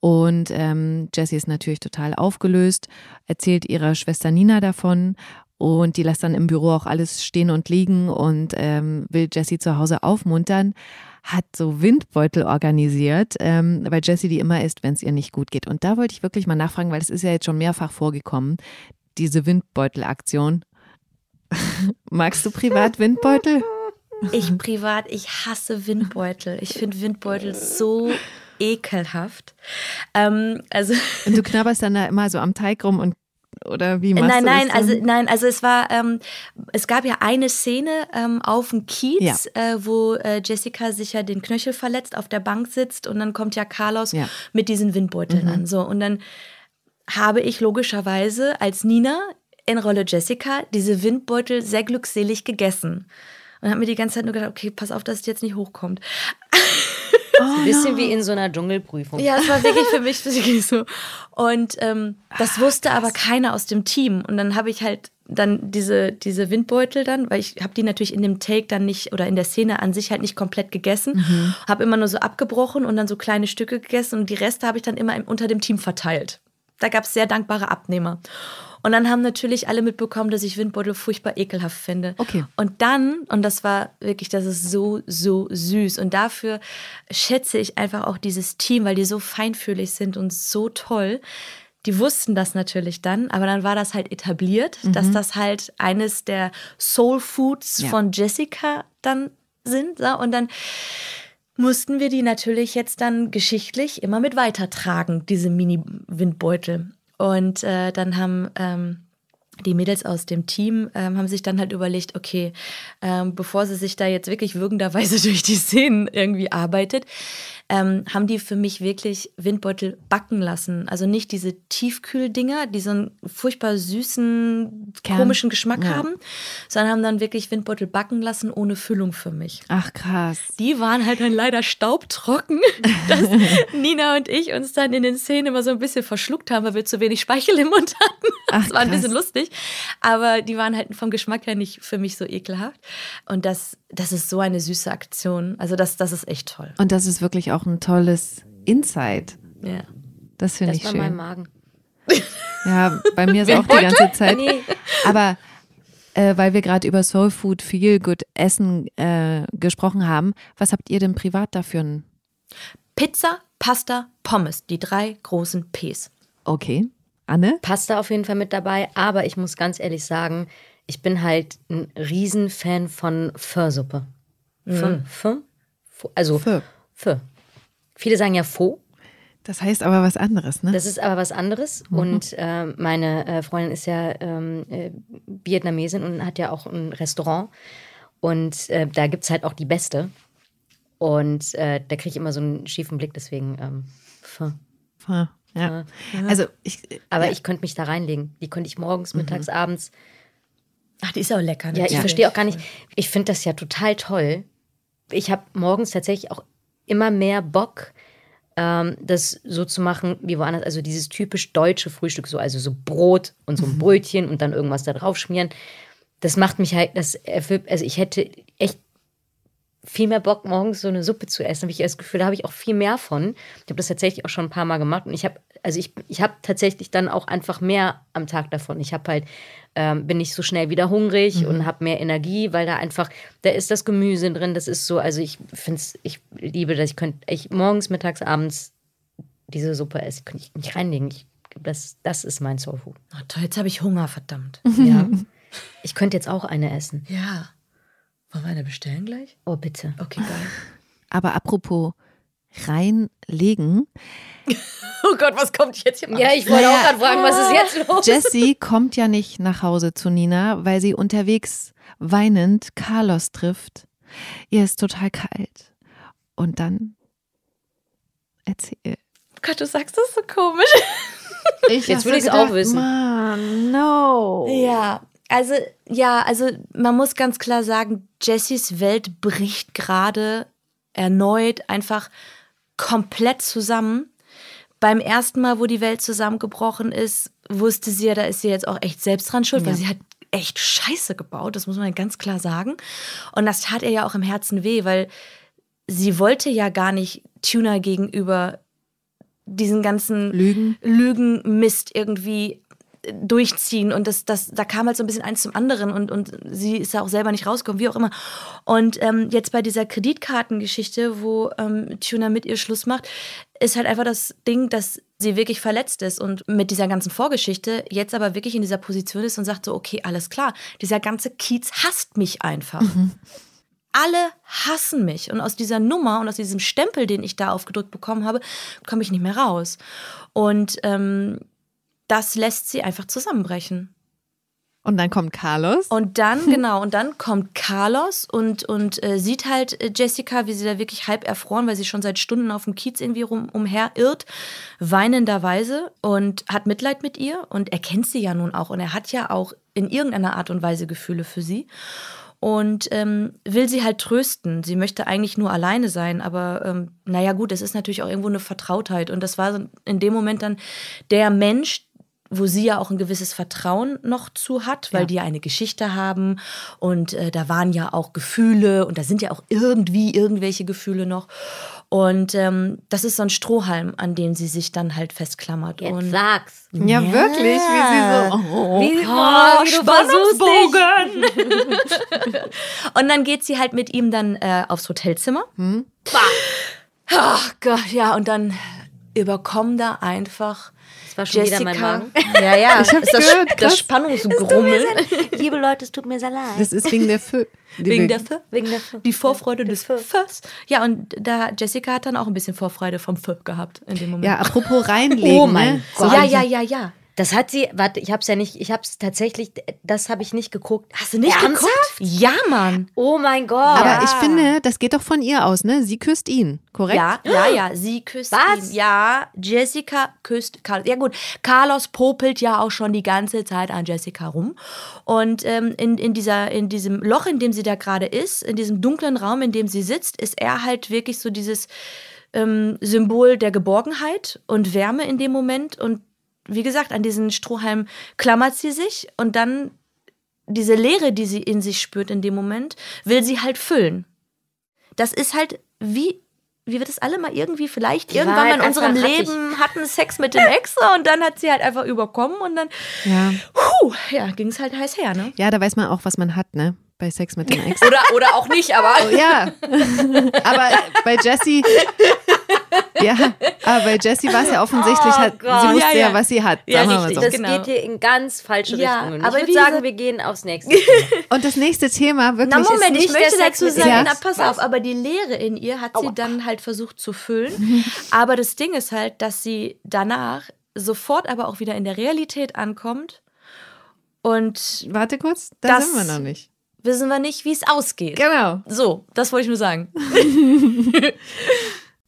A: Und ähm, Jessie ist natürlich total aufgelöst, erzählt ihrer Schwester Nina davon und die lässt dann im Büro auch alles stehen und liegen und ähm, will Jessie zu Hause aufmuntern. Hat so Windbeutel organisiert, ähm, weil Jessie die immer isst, wenn es ihr nicht gut geht. Und da wollte ich wirklich mal nachfragen, weil es ist ja jetzt schon mehrfach vorgekommen, diese Windbeutelaktion. Magst du privat Windbeutel?
C: Ich privat, ich hasse Windbeutel. Ich finde Windbeutel so ekelhaft. Ähm, also
A: und du knabberst dann da immer so am Teig rum und oder wie machst
C: nein,
A: du
C: nein,
A: das
C: also nein, also es war, ähm, es gab ja eine Szene ähm, auf dem Kiez, ja. äh, wo äh, Jessica sich ja den Knöchel verletzt, auf der Bank sitzt und dann kommt ja Carlos ja. mit diesen Windbeuteln mhm. an. So und dann habe ich logischerweise als Nina in Rolle Jessica diese Windbeutel sehr glückselig gegessen und habe mir die ganze Zeit nur gedacht, okay, pass auf, dass es jetzt nicht hochkommt.
B: Oh, ein bisschen no. wie in so einer Dschungelprüfung.
C: Ja, es war wirklich für mich wirklich so. Und ähm, das wusste aber keiner aus dem Team. Und dann habe ich halt dann diese, diese Windbeutel dann, weil ich habe die natürlich in dem Take dann nicht oder in der Szene an sich halt nicht komplett gegessen, mhm. habe immer nur so abgebrochen und dann so kleine Stücke gegessen und die Reste habe ich dann immer unter dem Team verteilt. Da gab es sehr dankbare Abnehmer. Und dann haben natürlich alle mitbekommen, dass ich Windbeutel furchtbar ekelhaft finde.
A: Okay.
C: Und dann, und das war wirklich, das ist so, so süß. Und dafür schätze ich einfach auch dieses Team, weil die so feinfühlig sind und so toll. Die wussten das natürlich dann, aber dann war das halt etabliert, mhm. dass das halt eines der Soul Foods ja. von Jessica dann sind. Und dann mussten wir die natürlich jetzt dann geschichtlich immer mit weitertragen, diese Mini-Windbeutel. Und äh, dann haben ähm, die Mädels aus dem Team ähm, haben sich dann halt überlegt, okay, ähm, bevor sie sich da jetzt wirklich würgenderweise durch die Szenen irgendwie arbeitet, ähm, haben die für mich wirklich Windbeutel backen lassen. Also nicht diese Tiefkühldinger, die so einen furchtbar süßen, Kern. komischen Geschmack ja. haben, sondern haben dann wirklich Windbeutel backen lassen ohne Füllung für mich.
A: Ach krass.
C: Die waren halt dann leider staubtrocken, dass Nina und ich uns dann in den Szenen immer so ein bisschen verschluckt haben, weil wir zu wenig Speichel im Mund hatten. Ach, das war ein bisschen lustig, aber die waren halt vom Geschmack her nicht für mich so ekelhaft. Und das, das ist so eine süße Aktion. Also das, das ist echt toll.
A: Und das ist wirklich auch ein tolles Insight.
C: Ja.
A: Das finde ich schön.
B: meinem Magen.
A: Ja, bei mir ist auch die ganze Zeit. Nee. Aber äh, weil wir gerade über Soul Food, Feel Good Essen äh, gesprochen haben, was habt ihr denn privat dafür?
C: Pizza, Pasta, Pommes, die drei großen Ps.
A: Okay. Anne?
B: Pasta auf jeden Fall mit dabei, aber ich muss ganz ehrlich sagen, ich bin halt ein Riesenfan von Pho-Suppe. Pho, Pho, also Pho. Pho. Viele sagen ja Pho.
A: Das heißt aber was anderes, ne?
B: Das ist aber was anderes. Mhm. Und äh, meine äh, Freundin ist ja ähm, äh, Vietnamesin und hat ja auch ein Restaurant. Und äh, da gibt es halt auch die beste. Und äh, da kriege ich immer so einen schiefen Blick, deswegen ähm,
A: Pho. Pho. Ja. Also ich,
B: aber
A: ja.
B: ich könnte mich da reinlegen. Die könnte ich morgens, mittags, mhm. abends.
C: Ach, die ist auch lecker.
B: Natürlich. Ja, ich verstehe auch gar nicht. Ich finde das ja total toll. Ich habe morgens tatsächlich auch immer mehr Bock, ähm, das so zu machen wie woanders. Also dieses typisch deutsche Frühstück, so also so Brot und so ein mhm. Brötchen und dann irgendwas da drauf schmieren. Das macht mich halt, das erfüllt, also ich hätte echt viel mehr Bock, morgens so eine Suppe zu essen. Habe ich das Gefühl, da habe ich auch viel mehr von. Ich habe das tatsächlich auch schon ein paar Mal gemacht und ich habe, also ich, ich habe tatsächlich dann auch einfach mehr am Tag davon. Ich habe halt, ähm, bin nicht so schnell wieder hungrig mhm. und habe mehr Energie, weil da einfach, da ist das Gemüse drin. Das ist so, also ich finde es, ich liebe das. Ich könnte, ich morgens, mittags, abends diese Suppe essen, könnte ich mich reinlegen. Ich, das, das ist mein Soulfood.
C: Oh, toll, jetzt habe ich Hunger, verdammt.
B: Ja. Ich könnte jetzt auch eine essen.
C: Ja. Wollen wir eine bestellen gleich?
B: Oh, bitte.
C: Okay, geil.
A: Aber apropos reinlegen.
C: Oh Gott, was kommt jetzt hier?
B: Ja, ich wollte auch
A: Naja.
B: gerade fragen, was ist jetzt los?
A: Jessie kommt ja nicht nach Hause zu Nina, weil sie unterwegs weinend Carlos trifft. Ihr ist total kalt. Und dann erzähl.
C: Gott, du sagst das so komisch.
A: Ich
B: Jetzt will ich's auch wissen.
A: Mann, no.
C: Ja, also ja, also man muss ganz klar sagen, Jessys Welt bricht gerade erneut einfach komplett zusammen. Beim ersten Mal, wo die Welt zusammengebrochen ist, wusste sie ja, da ist sie jetzt auch echt selbst dran schuld, weil
A: Ja.
C: sie hat echt Scheiße gebaut, das muss man ganz klar sagen. Und das tat ihr ja auch im Herzen weh, weil sie wollte ja gar nicht Tuna gegenüber diesen ganzen
A: Lügen.
C: Lügenmist irgendwie durchziehen und das, das, da kam halt so ein bisschen eins zum anderen und, und sie ist ja auch selber nicht rausgekommen, wie auch immer. Und ähm, jetzt bei dieser Kreditkartengeschichte, wo ähm, Tuna mit ihr Schluss macht, ist halt einfach das Ding, dass sie wirklich verletzt ist und mit dieser ganzen Vorgeschichte jetzt aber wirklich in dieser Position ist und sagt so, okay, alles klar, dieser ganze Kiez hasst mich einfach. Alle hassen mich. Und aus dieser Nummer und aus diesem Stempel, den ich da aufgedrückt bekommen habe, komme ich nicht mehr raus. Und ähm, das lässt sie einfach zusammenbrechen.
A: Und dann kommt Carlos.
C: Und dann, genau, und dann kommt Carlos und, und äh, sieht halt äh, Jessica, wie sie da wirklich halb erfroren, weil sie schon seit Stunden auf dem Kiez irgendwie rum, umherirrt, weinenderweise und hat Mitleid mit ihr und er kennt sie ja nun auch und er hat ja auch in irgendeiner Art und Weise Gefühle für sie und ähm, will sie halt trösten. Sie möchte eigentlich nur alleine sein, aber ähm, naja gut, es ist natürlich auch irgendwo eine Vertrautheit und das war in dem Moment dann der Mensch, wo sie ja auch ein gewisses Vertrauen noch zu hat, weil
A: Ja.
C: die ja eine Geschichte haben und äh, da waren ja auch Gefühle und da sind ja auch irgendwie irgendwelche Gefühle noch. Und ähm, das ist so ein Strohhalm, an dem sie sich dann halt festklammert.
B: Jetzt
C: und
B: sag's.
A: Ja, wirklich, wie sie so. Oh.
B: Wie,
C: Oh,
B: wie du versuchst dich.
C: Spannungsbogen. und dann geht sie halt mit ihm dann äh, aufs Hotelzimmer. Ach Gott, ja, und dann überkommen da einfach
B: Das war schon wieder mein
C: Jessica.
B: Magen.
C: Ja, ja,
A: Ich hab's
C: ist das,
A: gehört,
C: das Spannungsgrummeln.
B: Liebe Leute, es tut mir sehr leid.
A: Das ist wegen der Fö.
C: Wegen der Fö.
B: Wegen der Fö.
C: Die Vorfreude des
B: Fö.
C: Fös. Ja, und da Jessica hat dann auch ein bisschen Vorfreude vom Fö gehabt in dem Moment.
A: Ja, apropos reinlegen.
B: Oh mein
A: ne?
B: Gott.
C: ja, ja, ja, ja.
B: Das hat sie, warte, ich hab's ja nicht, ich hab's tatsächlich, das habe ich nicht geguckt.
C: Hast du nicht
B: Ernsthaft?
C: geguckt? Ja, Mann.
B: Oh mein Gott.
A: Aber ich finde, das geht doch von ihr aus, ne? Sie küsst ihn, korrekt?
C: Ja, ja, ja. Sie küsst
B: Was?
C: ihn. Ja, Jessica küsst Carlos. Ja gut, Carlos popelt ja auch schon die ganze Zeit an Jessica rum. Und ähm, in, in, dieser, in diesem Loch, in dem sie da gerade ist, in diesem dunklen Raum, in dem sie sitzt, ist er halt wirklich so dieses ähm, Symbol der Geborgenheit und Wärme in dem Moment. Und wie gesagt, an diesen Strohhalm klammert sie sich und dann diese Leere, die sie in sich spürt in dem Moment, will sie halt füllen. Das ist halt wie, wie wir das alle mal irgendwie vielleicht
B: Die
C: irgendwann mal in unserem. Leben hatten Sex mit dem Ex und dann hat sie halt einfach überkommen und dann,
A: Ja.
C: ja, ging es halt heiß her, ne?
A: Ja, da weiß man auch, was man hat, ne? Bei Sex mit dem Ex.
C: Oder, oder auch nicht, aber.
A: ja. aber bei Jessie. Ja, aber bei Jessie war es ja offensichtlich,
B: Oh
A: hat,
B: Gott.
A: sie wusste
C: Ja,
A: ja,
C: ja.
A: was sie hat.
C: Ja, richtig.
A: so.
B: das
C: genau.
B: geht hier in ganz falsche
C: Ja,
B: Richtungen.
C: aber
B: ich würde sagen, wir gehen aufs nächste. Thema.
A: Und das nächste Thema wirklich
C: Na Moment,
A: ist
C: ich
B: nicht
C: möchte
B: der Sex
C: dazu sagen,
A: Ja.
C: na pass
B: Was?
C: auf, aber die Leere in ihr hat sie dann halt versucht zu
A: Mhm.
C: füllen. aber das Ding ist halt, dass sie danach sofort aber auch wieder in der Realität ankommt und
A: Warte kurz, da
C: Das-
A: sind wir noch nicht.
C: Wissen wir nicht, wie es ausgeht.
A: Genau.
C: So, das wollte ich nur sagen.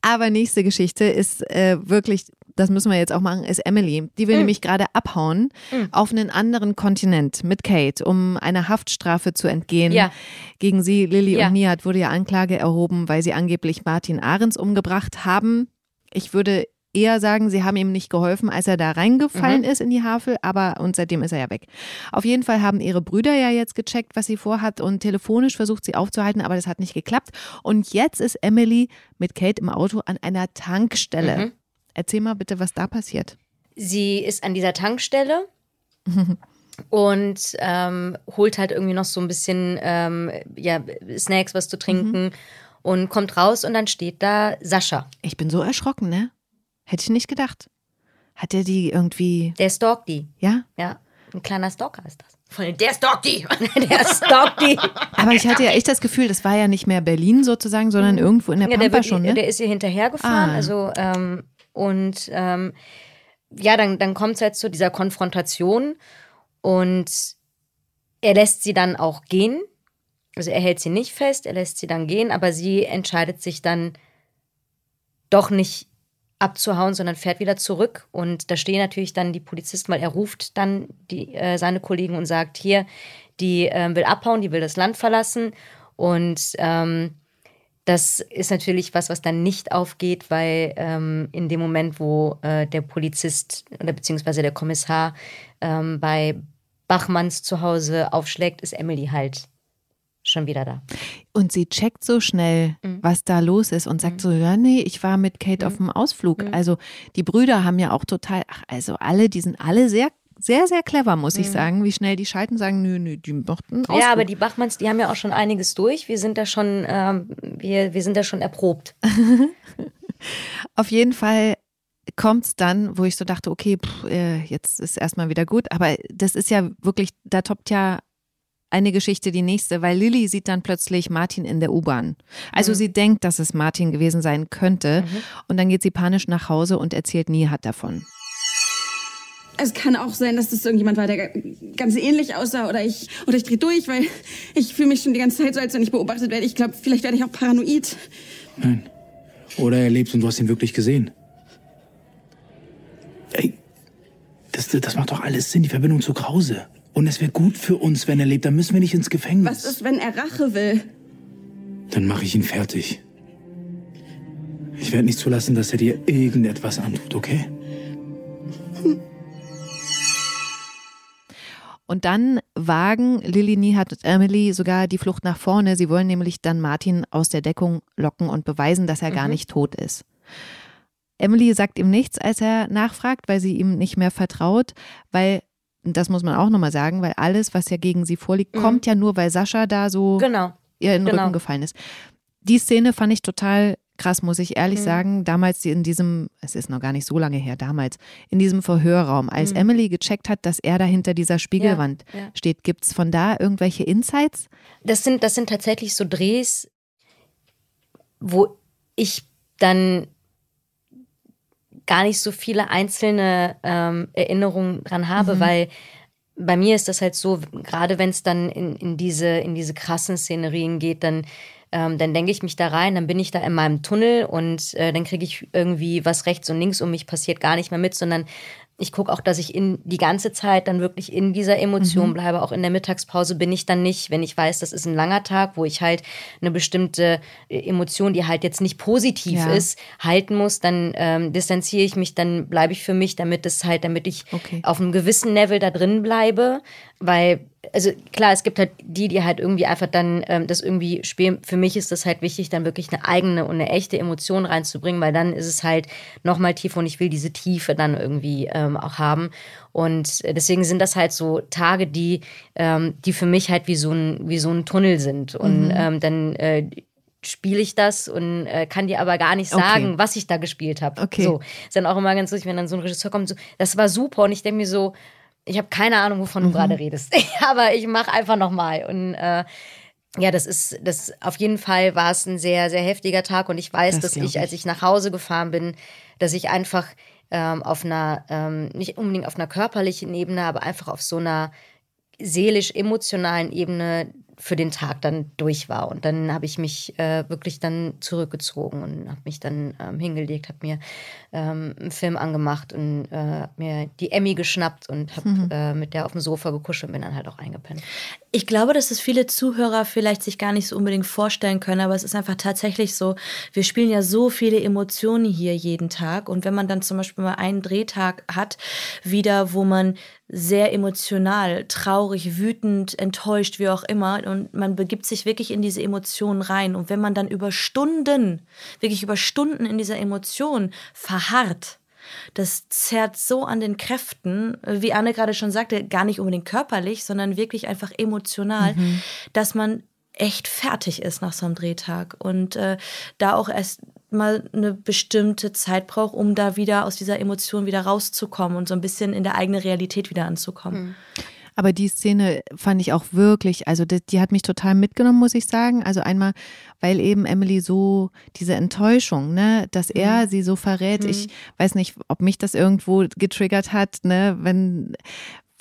A: Aber nächste Geschichte ist äh, wirklich, das müssen wir jetzt auch machen, ist Emily. Die will nämlich gerade abhauen auf einen anderen Kontinent mit Kate, um einer Haftstrafe zu entgehen.
B: Ja.
A: Gegen sie, Lilly
B: Ja.
A: und Nihat, wurde ja Anklage erhoben, weil sie angeblich Martin Ahrens umgebracht haben. Ich würde eher sagen, sie haben ihm nicht geholfen, als er da reingefallen ist in die Havel, aber und seitdem ist er ja weg. Auf jeden Fall haben ihre Brüder ja jetzt gecheckt, was sie vorhat und telefonisch versucht, sie aufzuhalten, aber das hat nicht geklappt. Und jetzt ist Emily mit Kate im Auto an einer Tankstelle. Erzähl mal bitte, was da passiert.
B: Sie ist an dieser Tankstelle und ähm, holt halt irgendwie noch so ein bisschen ähm, ja, Snacks, was zu trinken und kommt raus und dann steht da Sascha.
A: Ich bin so erschrocken, ne? Hätte ich nicht gedacht. Hat er die irgendwie,
B: Der stalkt die.
A: ja?
B: Ja, ein kleiner Stalker ist das. Von der stalkt die. der stalkt die.
A: Aber ich hatte ja echt das Gefühl, das war ja nicht mehr Berlin sozusagen, sondern irgendwo in der
B: Ja,
A: Pampa
B: der,
A: schon, ne?
B: der ist ihr hinterhergefahren.
A: Ah.
B: Also, ähm, und ähm, ja, dann, dann kommt es halt zu dieser Konfrontation und er lässt sie dann auch gehen. Also er hält sie nicht fest, er lässt sie dann gehen, aber sie entscheidet sich dann doch nicht abzuhauen, sondern fährt wieder zurück. Und da stehen natürlich dann die Polizisten, weil er ruft dann die, äh, seine Kollegen und sagt, hier, die ähm, will abhauen, die will das Land verlassen. Und ähm, das ist natürlich was, was dann nicht aufgeht, weil ähm, in dem Moment, wo äh, der Polizist oder beziehungsweise der Kommissar ähm, bei Bachmanns zu Hause aufschlägt, ist Emily halt schon wieder da.
A: Und sie checkt so schnell,
B: Mhm.
A: was da los ist und sagt so, ja, nee, ich war mit Kate auf dem Ausflug.
B: Mhm.
A: Also die Brüder haben ja auch total, ach, also alle, die sind alle sehr, sehr, sehr clever, muss ich sagen, wie schnell die schalten, sagen, nö, nö, die machten einen Ausflug.
B: Mhm. Ja, aber die Bachmanns, die haben ja auch schon einiges durch. Wir sind da schon, ähm, wir, wir sind da schon erprobt.
A: Auf jeden Fall kommt es dann, wo ich so dachte, okay, pff, äh, jetzt ist erstmal wieder gut. Aber das ist ja wirklich, da toppt ja eine Geschichte die nächste, weil Lilly sieht dann plötzlich Martin in der U-Bahn. Also sie denkt, dass es Martin gewesen sein könnte. Und dann geht sie panisch nach Hause und erzählt Nihat davon.
D: Es kann auch sein, dass das irgendjemand war, der ganz ähnlich aussah oder ich oder ich drehe durch, weil ich fühle mich schon die ganze Zeit so, als wenn ich beobachtet werde. Ich glaube, vielleicht werde ich auch paranoid.
E: Nein. Oder er lebt und du hast ihn wirklich gesehen. Ey, das, das macht doch alles Sinn, die Verbindung zu Krause. Und es wäre gut für uns, wenn er lebt. Dann müssen wir nicht ins Gefängnis.
D: Was ist, wenn er Rache will?
E: Dann mache ich ihn fertig. Ich werde nicht zulassen, dass er dir irgendetwas antut, okay?
A: Und dann wagen Lilly Nihat und Emily sogar die Flucht nach vorne. Sie wollen nämlich dann Martin aus der Deckung locken und beweisen, dass er gar nicht tot ist. Emily sagt ihm nichts, als er nachfragt, weil sie ihm nicht mehr vertraut, weil, das muss man auch nochmal sagen, weil alles, was ja gegen sie vorliegt, kommt ja nur, weil Sascha da so
B: Genau.
A: ihr in den
B: Genau.
A: Rücken gefallen ist. Die Szene fand ich total krass, muss ich ehrlich sagen. Damals in diesem, es ist noch gar nicht so lange her, damals, in diesem Verhörraum, als Emily gecheckt hat, dass er da hinter dieser Spiegelwand
B: ja.
A: steht, gibt es von da irgendwelche Insights?
B: Das sind, das sind tatsächlich so Drehs, wo ich dann gar nicht so viele einzelne ähm, Erinnerungen dran habe, weil bei mir ist das halt so, gerade wenn es dann in, in, diese, in diese krassen Szenerien geht, dann, ähm, dann denke ich mich da rein, dann bin ich da in meinem Tunnel und äh, dann kriege ich irgendwie was rechts und links um mich passiert gar nicht mehr mit, sondern ich gucke auch, dass ich in die ganze Zeit dann wirklich in dieser Emotion bleibe. Auch in der Mittagspause bin ich dann nicht, wenn ich weiß, das ist ein langer Tag, wo ich halt eine bestimmte äh, Emotion, die halt jetzt nicht positiv
A: Ja.
B: ist, halten muss, dann ähm, distanziere ich mich, dann bleibe ich für mich, damit es halt, damit ich
A: Okay.
B: auf einem gewissen Level da drin bleibe. Weil, also klar, es gibt halt die, die halt irgendwie einfach dann ähm, das irgendwie spielen. Für mich ist das halt wichtig, dann wirklich eine eigene und eine echte Emotion reinzubringen, weil dann ist es halt nochmal tiefer und ich will diese Tiefe dann irgendwie ähm, auch haben. Und deswegen sind das halt so Tage, die, ähm, die für mich halt wie so ein, wie so ein Tunnel sind. Und ähm, dann äh, spiele ich das und äh, kann dir aber gar nicht
A: Okay.
B: sagen, was ich da gespielt habe.
A: Okay.
B: So. Ist dann auch immer ganz lustig, wenn dann so ein Regisseur kommt, so, das war super und ich denke mir so, ich habe keine Ahnung, wovon
A: Mhm.
B: du gerade redest, aber ich mache einfach nochmal und äh, ja, das ist, das auf jeden Fall war es ein sehr, sehr heftiger Tag und ich weiß,
A: Das
B: dass ich. als ich nach Hause gefahren bin, dass ich einfach ähm, auf einer, ähm, nicht unbedingt auf einer körperlichen Ebene, aber einfach auf so einer seelisch-emotionalen Ebene für den Tag dann durch war. Und dann habe ich mich äh, wirklich dann zurückgezogen und habe mich dann ähm, hingelegt, habe mir ähm, einen Film angemacht und äh, mir die Emmy geschnappt und habe äh, mit der auf dem Sofa gekuschelt und bin dann halt auch eingepennt.
C: Ich glaube, dass es viele Zuhörer vielleicht sich gar nicht so unbedingt vorstellen können, aber es ist einfach tatsächlich so, wir spielen ja so viele Emotionen hier jeden Tag und wenn man dann zum Beispiel mal einen Drehtag hat, wieder, wo man sehr emotional, traurig, wütend, enttäuscht, wie auch immer und man begibt sich wirklich in diese Emotionen rein und wenn man dann über Stunden, wirklich über Stunden in dieser Emotion verharrt, das zerrt so an den Kräften, wie Anne gerade schon sagte, gar nicht unbedingt körperlich, sondern wirklich einfach emotional, dass man echt fertig ist nach so einem Drehtag und äh, da auch erst mal eine bestimmte Zeit braucht, um da wieder aus dieser Emotion wieder rauszukommen und so ein bisschen in der eigenen Realität wieder anzukommen.
A: Aber die Szene fand ich auch wirklich, also die, die, hat mich total mitgenommen, muss ich sagen. Also einmal, weil eben Emily so diese Enttäuschung, ne, dass er mhm. sie so verrät. Mhm. Ich weiß nicht, ob mich das irgendwo getriggert hat, ne, wenn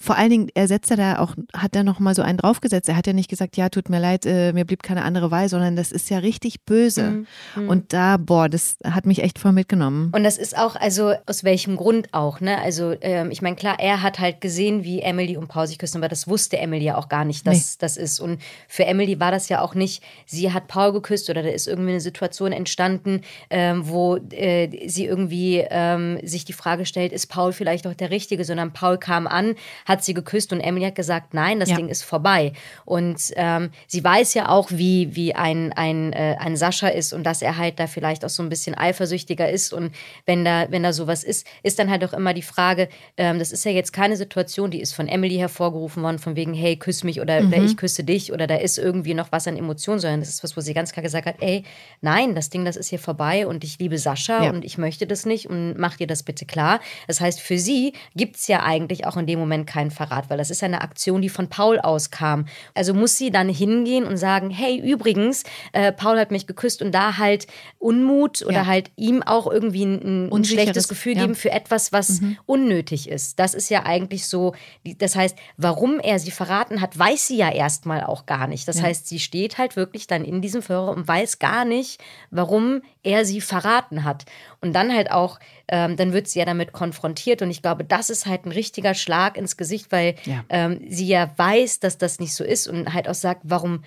A: vor allen Dingen, er setzt da auch, hat er noch mal so einen draufgesetzt. Er hat ja nicht gesagt, ja, tut mir leid, äh, mir blieb keine andere Wahl, sondern das ist ja richtig böse. Mhm. mhm. Und da, boah, das hat mich echt voll mitgenommen.
B: Und das ist auch, also aus welchem Grund auch, ne? Also, ähm, ich meine, klar, er hat halt gesehen, wie Emily und Paul sich küssen, aber das wusste Emily ja auch gar nicht, dass nee. das ist. Und für Emily war das ja auch nicht, sie hat Paul geküsst oder da ist irgendwie eine Situation entstanden, ähm, wo äh, sie irgendwie ähm, sich die Frage stellt, ist Paul vielleicht auch der Richtige, sondern Paul kam an, hat hat sie geküsst und Emily hat gesagt, nein, das ja. Ding ist vorbei. Und ähm, sie weiß ja auch, wie, wie ein, ein, äh, ein Sascha ist und dass er halt da vielleicht auch so ein bisschen eifersüchtiger ist. Und wenn da, wenn da sowas ist, ist dann halt auch immer die Frage, ähm, das ist ja jetzt keine Situation, die ist von Emily hervorgerufen worden, von wegen, hey, küss mich oder, mhm. oder ich küsse dich oder da ist irgendwie noch was an Emotionen, sondern das ist was, wo sie ganz klar gesagt hat, ey, nein, das Ding, das ist hier vorbei und ich liebe Sascha ja. und ich möchte das nicht und mach dir das bitte klar. Das heißt, für sie gibt es ja eigentlich auch in dem Moment kein keinen Verrat, weil das ist eine Aktion, die von Paul auskam. Also muss sie dann hingehen und sagen, hey, übrigens, äh, Paul hat mich geküsst und da halt Unmut oder ja. halt ihm auch irgendwie ein, ein schlechtes Gefühl ja. geben für etwas, was mhm. unnötig ist. Das ist ja eigentlich so, das heißt, warum er sie verraten hat, weiß sie ja erstmal auch gar nicht. Das ja. heißt, sie steht halt wirklich dann in diesem Führer und weiß gar nicht, warum er sie verraten hat. Und dann halt auch, ähm, dann wird sie ja damit konfrontiert. Und ich glaube, das ist halt ein richtiger Schlag ins Gesicht, weil ja. Ähm, sie ja weiß, dass das nicht so ist und halt auch sagt, warum,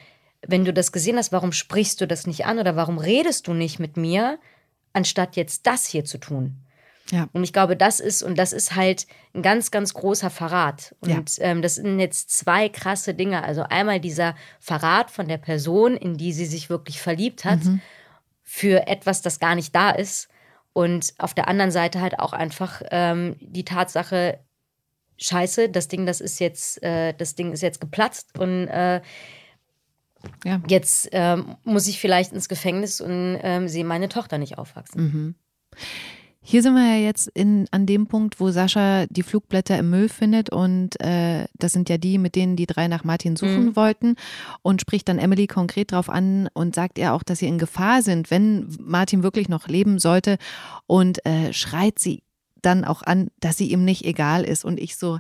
B: wenn du das gesehen hast, warum sprichst du das nicht an oder warum redest du nicht mit mir, anstatt jetzt das hier zu tun? Ja. Und ich glaube, das ist, und das ist halt ein ganz, ganz großer Verrat. Und ja. ähm, das sind jetzt zwei krasse Dinge. Also einmal dieser Verrat von der Person, in die sie sich wirklich verliebt hat, mhm. für etwas, das gar nicht da ist. Und auf der anderen Seite halt auch einfach ähm, die Tatsache, Scheiße, das Ding, das ist jetzt, äh, das Ding ist jetzt geplatzt und äh, ja. jetzt ähm, muss ich vielleicht ins Gefängnis und ähm, sehe meine Tochter nicht aufwachsen.
A: Mhm. Hier sind wir ja jetzt in, an dem Punkt, wo Sascha die Flugblätter im Müll findet und äh, das sind ja die, mit denen die drei nach Martin suchen mhm. wollten und spricht dann Emily konkret drauf an und sagt ihr auch, dass sie in Gefahr sind, wenn Martin wirklich noch leben sollte und äh, schreit sie dann auch an, dass sie ihm nicht egal ist und ich so,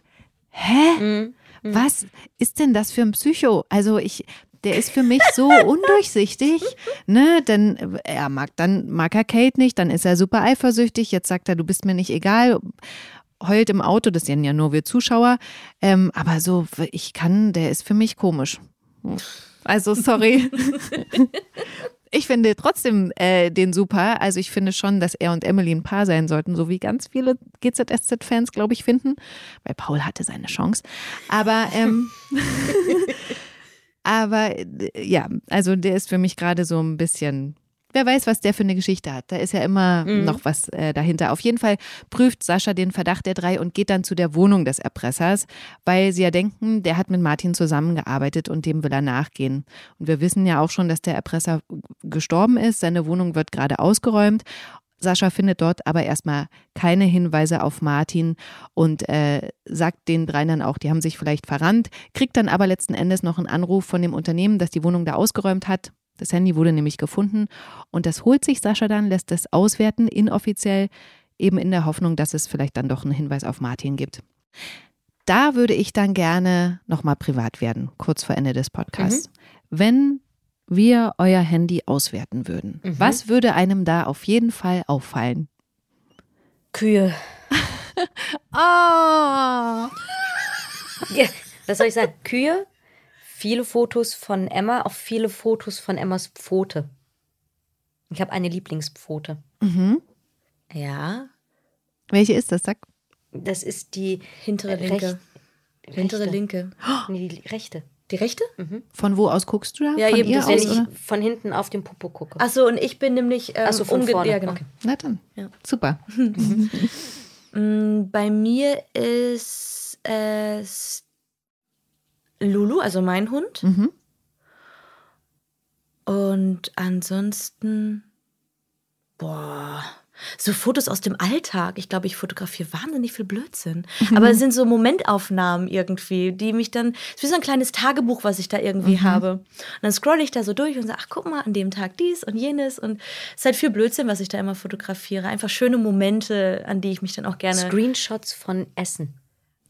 A: hä? Mhm. mhm. Was ist denn das für ein Psycho? Also ich der ist für mich so undurchsichtig, ne? Denn er mag dann mag er Kate nicht, dann ist er super eifersüchtig. Jetzt sagt er, du bist mir nicht egal. Heult im Auto, das sind ja nur wir Zuschauer. Ähm, aber so, ich kann, der ist für mich komisch. Also sorry. ich finde trotzdem äh, den super. Also ich finde schon, dass er und Emily ein Paar sein sollten, so wie ganz viele GZSZ-Fans, glaube ich, finden. Weil Paul hatte seine Chance. Aber ähm, Aber äh, ja, also der ist für mich gerade so ein bisschen Wer weiß, was der für eine Geschichte hat. Da ist ja immer mhm. noch was äh, dahinter. Auf jeden Fall prüft Sascha den Verdacht der drei und geht dann zu der Wohnung des Erpressers, weil sie ja denken, der hat mit Martin zusammengearbeitet und dem will er nachgehen. Und wir wissen ja auch schon, dass der Erpresser gestorben ist. Seine Wohnung wird gerade ausgeräumt Sascha findet dort aber erstmal keine Hinweise auf Martin und äh, sagt den dreien dann auch, die haben sich vielleicht verrannt, kriegt dann aber letzten Endes noch einen Anruf von dem Unternehmen, das die Wohnung da ausgeräumt hat. Das Handy wurde nämlich gefunden und das holt sich Sascha dann, lässt es auswerten, inoffiziell, eben in der Hoffnung, dass es vielleicht dann doch einen Hinweis auf Martin gibt. Da würde ich dann gerne nochmal privat werden, kurz vor Ende des Podcasts. Mhm. Wenn wir euer Handy auswerten würden, mhm. was würde einem da auf jeden Fall auffallen?
B: Kühe.
A: oh. ja,
B: was soll ich sagen? Kühe, viele Fotos von Emma, auch viele Fotos von Emmas Pfote. Ich habe eine Lieblingspfote.
A: Mhm.
B: Ja.
A: Welche ist das? Sag.
B: Das ist die
C: hintere linke.
B: Recht, hintere linke. Nee, die rechte.
C: Die rechte?
A: Mhm. Von wo aus guckst du da?
B: Ja,
A: von
B: eben, das, wenn ich oder? von hinten auf den Popo gucke.
C: Achso, und ich bin nämlich
B: ähm, Achso, von vorne.
A: Ja, genau. Okay. Na dann, ja. super.
C: Mm, bei mir ist es Lulu, also mein Hund.
A: Mhm.
C: Und ansonsten, boah, So Fotos aus dem Alltag. Ich glaube, ich fotografiere wahnsinnig viel Blödsinn. Aber es sind so Momentaufnahmen irgendwie, die mich dann, es ist wie so ein kleines Tagebuch, was ich da irgendwie
A: Mhm.
C: habe. Und dann scrolle ich da so durch und sage, ach guck mal, an dem Tag dies und jenes. Und es ist halt viel Blödsinn, was ich da immer fotografiere. Einfach schöne Momente, an die ich mich dann auch gerne.
B: Screenshots von Essen.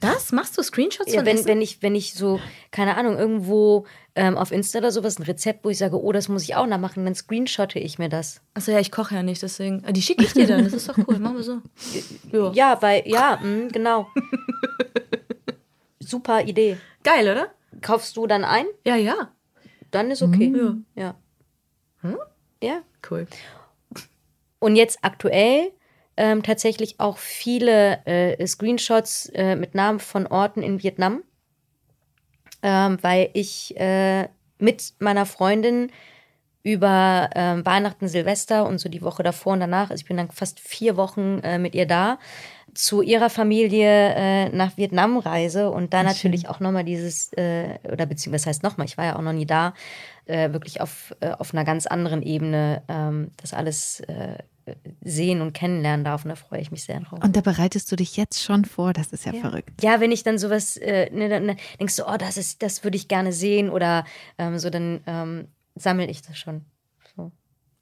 C: Das? Machst du Screenshots
B: Ja,
C: von
B: wenn,
C: Essen?
B: wenn, ich, wenn ich so, keine Ahnung, irgendwo ähm, auf Insta oder sowas ein Rezept, wo ich sage, oh, das muss ich auch nachmachen, dann screenshotte ich mir das.
C: Achso, ja, ich koche ja nicht, deswegen. Ah, Die schicke ich dir dann, das ist doch cool. Machen wir so. Ja.
B: Ja, weil, ja, mh, genau. Super Idee.
C: Geil, oder?
B: Kaufst du dann ein?
C: Ja, ja.
B: Dann ist okay.
C: Ja.
B: Ja. Ja.
C: Cool.
B: Und jetzt aktuell ähm, tatsächlich auch viele äh, Screenshots äh, mit Namen von Orten in Vietnam, ähm, weil ich äh, mit meiner Freundin über ähm, Weihnachten, Silvester und so die Woche davor und danach, also ich bin dann fast vier Wochen äh, mit ihr da, zu ihrer Familie äh, nach Vietnam reise und da natürlich auch nochmal dieses, äh, oder beziehungsweise das heißt nochmal, ich war ja auch noch nie da, äh, wirklich auf, äh, auf einer ganz anderen Ebene ähm, das alles äh, sehen und kennenlernen darf und da freue ich mich sehr drauf.
A: Und da bereitest du dich jetzt schon vor, das ist ja, verrückt.
B: Ja, wenn ich dann sowas, äh, ne, dann denkst du, oh, das ist, das würde ich gerne sehen oder ähm, so, dann ähm, sammle ich das schon. So.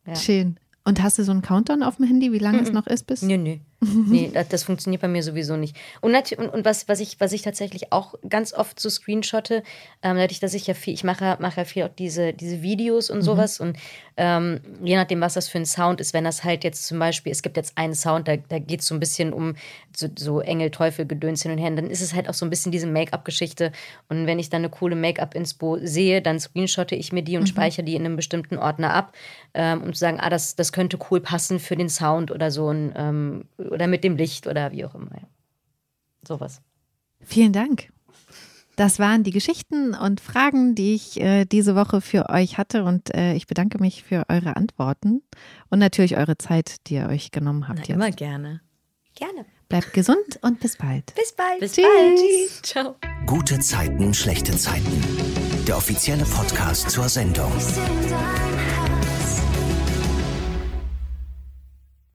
B: Ja.
A: Schön. Und hast du so einen Countdown auf dem Handy, wie lange es noch ist bis?
B: Nö, nö. nee, das, das funktioniert bei mir sowieso nicht. Und, und, und was, was, ich, was ich tatsächlich auch ganz oft so screenshotte, ähm, dadurch, dass ich ja viel, ich mache, mache ja viel auch diese, diese Videos und sowas und ähm, je nachdem, was das für ein Sound ist, wenn das halt jetzt zum Beispiel, es gibt jetzt einen Sound, da, da geht es so ein bisschen um so, so Engel, Teufel, Gedöns hin und her, dann ist es halt auch so ein bisschen diese Make-up-Geschichte. Und wenn ich dann eine coole Make-up-Inspo sehe, dann screenshotte ich mir die und speichere die in einem bestimmten Ordner ab, ähm, um zu sagen, ah, das, das könnte cool passen für den Sound oder so. Ein, oder mit dem Licht oder wie auch immer. Ja. Sowas.
A: Vielen Dank. Das waren die Geschichten und Fragen, die ich äh, diese Woche für euch hatte. Und äh, ich bedanke mich für eure Antworten und natürlich eure Zeit, die ihr euch genommen habt.
C: Na,
A: jetzt.
C: immer gerne.
B: Gerne.
A: Bleibt gesund und bis bald.
B: Bis bald.
C: Bis
A: Tschüss.
C: bald. Ciao.
F: Gute Zeiten, schlechte Zeiten. Der offizielle Podcast zur Sendung.